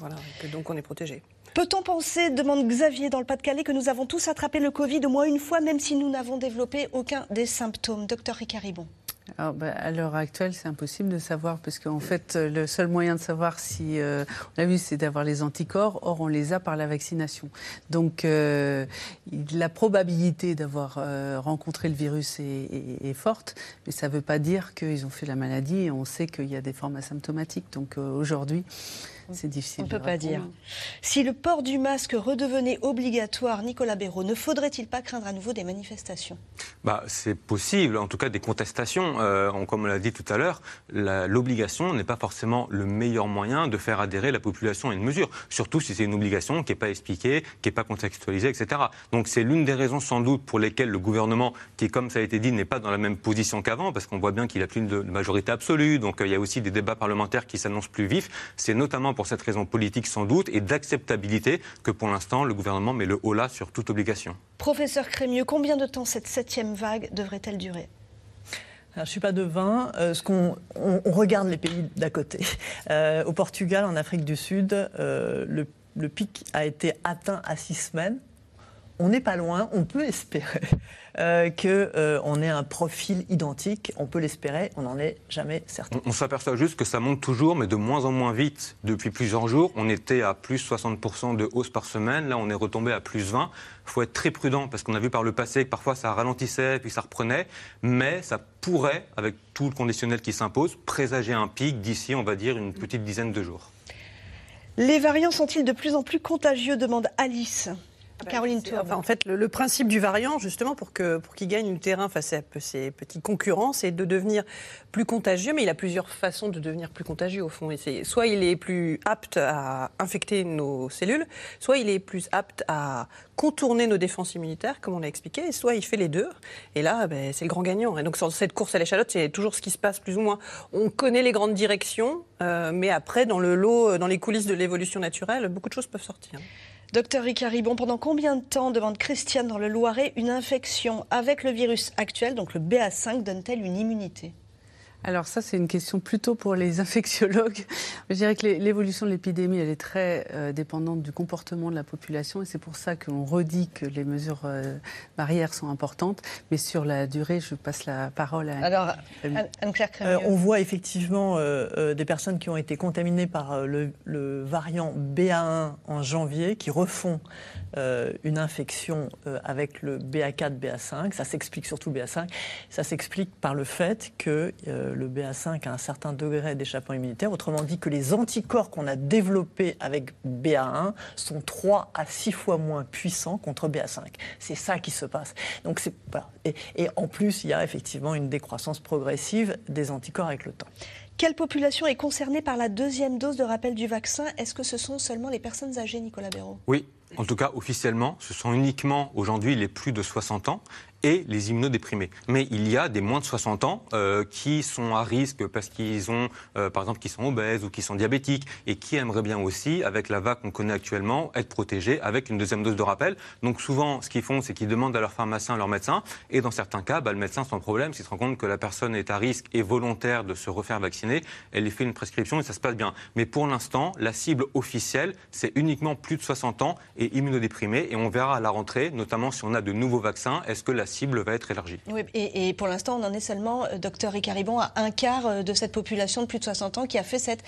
donc on est protégé. Peut-on penser, demande Xavier dans le Pas-de-Calais, que nous avons tous attrapé le Covid au moins une fois, même si nous n'avons développé aucun des symptômes? Docteur Ricaribon. Alors, bah, à l'heure actuelle, c'est impossible de savoir, parce qu'en fait, le seul moyen de savoir si, euh, on l'a vu, c'est d'avoir les anticorps. Or, on les a par la vaccination. Donc, euh, la probabilité d'avoir euh, rencontré le virus est, est forte, mais ça ne veut pas dire qu'ils ont fait la maladie. Et on sait qu'il y a des formes asymptomatiques. Donc, aujourd'hui, c'est difficile. On ne peut pas dire. Si le port du masque redevenait obligatoire, Nicolas Béraud, ne faudrait-il pas craindre à nouveau des manifestations? Bah, C'est possible, en tout cas des contestations. Euh, comme on l'a dit tout à l'heure, l'obligation n'est pas forcément le meilleur moyen de faire adhérer la population à une mesure, surtout si c'est une obligation qui n'est pas expliquée, qui n'est pas contextualisée, etc. Donc c'est l'une des raisons sans doute pour lesquelles le gouvernement, qui comme ça a été dit, n'est pas dans la même position qu'avant, parce qu'on voit bien qu'il a plus de majorité absolue, donc euh, il y a aussi des débats parlementaires qui s'annoncent plus vifs. C'est notamment pour cette raison politique sans doute et d'acceptabilité que pour l'instant le gouvernement met le haut là sur toute obligation. Professeur Crémieux, combien de temps cette septième vague devrait-elle durer? Je ne suis pas devin. Euh, ce qu'on, on, regarde les pays d'à côté. Euh, au Portugal, en Afrique du Sud, euh, le, le, pic a été atteint à six semaines. On n'est pas loin, on peut espérer euh, qu'on euh, ait un profil identique. On peut l'espérer, on n'en est jamais certain. On, s'aperçoit juste que ça monte toujours, mais de moins en moins vite. Depuis plusieurs jours, on était à plus 60% de hausse par semaine. Là, on est retombé à plus 20. Il faut être très prudent parce qu'on a vu par le passé que parfois ça ralentissait puis ça reprenait. Mais ça pourrait, avec tout le conditionnel qui s'impose, présager un pic d'ici, on va dire, une petite dizaine de jours. Les variants sont-ils de plus en plus contagieux? demande Alice. Ah bah, Caroline en fait, le, principe du variant, justement, pour qu'il pour gagne du terrain face à ses petits concurrents, c'est de devenir plus contagieux. Mais il a plusieurs façons de devenir plus contagieux, au fond. Et soit il est plus apte à infecter nos cellules, soit il est plus apte à contourner nos défenses immunitaires, comme on l'a expliqué, soit il fait les deux. Et là, ben, c'est le grand gagnant. Et donc, sur cette course à l'échalote, c'est toujours ce qui se passe, plus ou moins. On connaît les grandes directions, euh, mais après, dans le lot, dans les coulisses de l'évolution naturelle, beaucoup de choses peuvent sortir. Docteur Ricaribon, pendant combien de temps, demande Christiane dans le Loiret, une infection avec le virus actuel, donc le BA5, donne-t-elle une immunité? Alors ça, c'est une question plutôt pour les infectiologues. Je dirais que l'évolution de l'épidémie, elle est très euh, dépendante du comportement de la population et c'est pour ça qu'on redit que les mesures euh, barrières sont importantes. Mais sur la durée, je passe la parole à Alors, Anne-Claire euh, On voit effectivement des personnes qui ont été contaminées par le, le variant BA1 en janvier qui refont une infection avec le BA4, BA5. Ça s'explique surtout BA5. Ça s'explique par le fait que le BA5 a un certain degré d'échappement immunitaire. Autrement dit, que les anticorps qu'on a développés avec BA1 sont 3 à 6 fois moins puissants contre BA5. C'est ça qui se passe. Donc c'est et, et en plus, il y a effectivement une décroissance progressive des anticorps avec le temps. Quelle population est concernée par la deuxième dose de rappel du vaccin? Est-ce que ce sont seulement les personnes âgées, Nicolas Béraud? Oui, en tout cas officiellement, ce sont uniquement aujourd'hui les plus de 60 ans et les immunodéprimés. Mais il y a des moins de 60 ans euh, qui sont à risque parce qu'ils ont, euh, par exemple, qui sont obèses ou qui sont diabétiques et qui aimeraient bien aussi, avec la vague qu'on connaît actuellement, être protégés avec une deuxième dose de rappel. Donc souvent, ce qu'ils font, c'est qu'ils demandent à leur pharmacien, à leur médecin, et dans certains cas, bah, le médecin, sans problème, s'il se rend compte que la personne est à risque et volontaire de se refaire vacciner, elle lui fait une prescription et ça se passe bien. Mais pour l'instant, la cible officielle, c'est uniquement plus de 60 ans et immunodéprimés, et on verra à la rentrée, notamment si on a de nouveaux vaccins, est-ce que la cible va être élargie. Oui, et, pour l'instant, on en est seulement, euh, docteur Ricaribon, à un quart euh, de cette population de plus de 60 ans qui a fait cette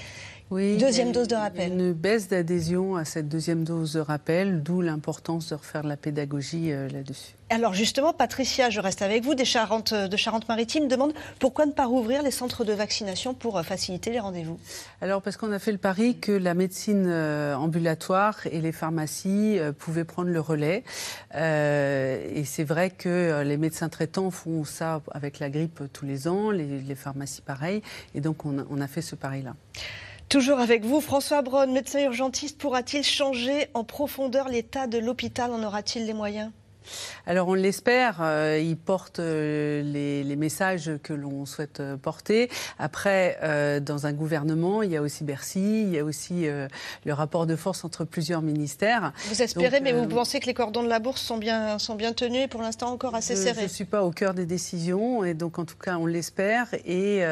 deuxième dose de rappel. Une baisse d'adhésion à cette deuxième dose de rappel, d'où l'importance de refaire de la pédagogie euh, là-dessus. Alors justement, Patricia, je reste avec vous, des Charentes, de Charente-Maritime, demande pourquoi ne pas rouvrir les centres de vaccination pour faciliter les rendez-vous Alors parce qu'on a fait le pari que la médecine ambulatoire et les pharmacies pouvaient prendre le relais. et c'est vrai que les médecins traitants font ça avec la grippe tous les ans, les, pharmacies pareil, et donc on a, on a fait ce pari-là. Toujours avec vous, François Braun, médecin urgentiste, pourra-t-il changer en profondeur l'état de l'hôpital? En aura-t-il les moyens? Alors on l'espère, euh, il porte euh, les, messages que l'on souhaite euh, porter. Après, dans un gouvernement, il y a aussi Bercy, il y a aussi le rapport de force entre plusieurs ministères. Vous espérez, mais vous pensez que les cordons de la bourse sont bien, sont bien tenus et pour l'instant encore assez serrés Je ne suis pas au cœur des décisions et donc en tout cas on l'espère. Et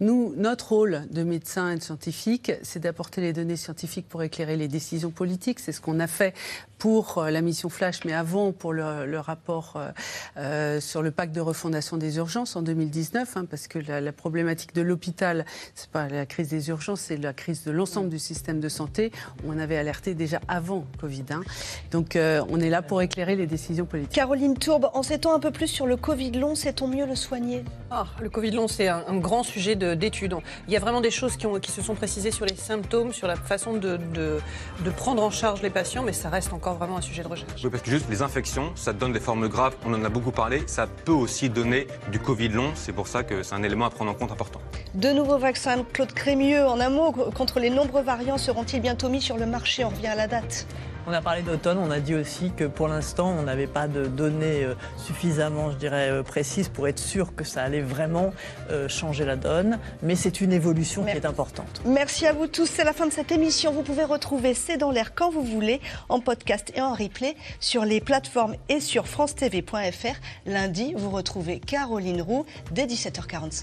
nous, notre rôle de médecin et de scientifique, c'est d'apporter les données scientifiques pour éclairer les décisions politiques. C'est ce qu'on a fait pour la mission Flash, mais avant pour le le rapport euh, euh, sur le pacte de refondation des urgences en 2019, hein, parce que la, problématique de l'hôpital, c'est pas la crise des urgences, c'est la crise de l'ensemble du système de santé. On avait alerté déjà avant Covid. Hein. Donc euh, on est là pour éclairer les décisions politiques. Caroline Tourbe, en sait-on un peu plus sur le Covid long? Sait-on mieux le soigner? Ah, Le Covid long, c'est un, grand sujet d'étude. Il y a vraiment des choses qui, ont, qui, se sont précisées sur les symptômes, sur la façon de, de, de, prendre en charge les patients, mais ça reste encore vraiment un sujet de recherche. Oui, parce que juste les infections, ça donne des formes graves, on en a beaucoup parlé, ça peut aussi donner du Covid long, c'est pour ça que c'est un élément à prendre en compte important. De nouveaux vaccins, Claude Crémieux, en un mot, contre les nombreux variants, seront-ils bientôt mis sur le marché? On revient à la date. On a parlé d'automne, on a dit aussi que pour l'instant, on n'avait pas de données euh, suffisamment, je dirais, euh, précises pour être sûr que ça allait vraiment euh, changer la donne. Mais c'est une évolution qui est importante. Merci à vous tous. C'est la fin de cette émission. Vous pouvez retrouver C'est dans l'air quand vous voulez, en podcast et en replay, sur les plateformes et sur francetv.fr. Lundi, vous retrouvez Caroline Roux dès 17h45.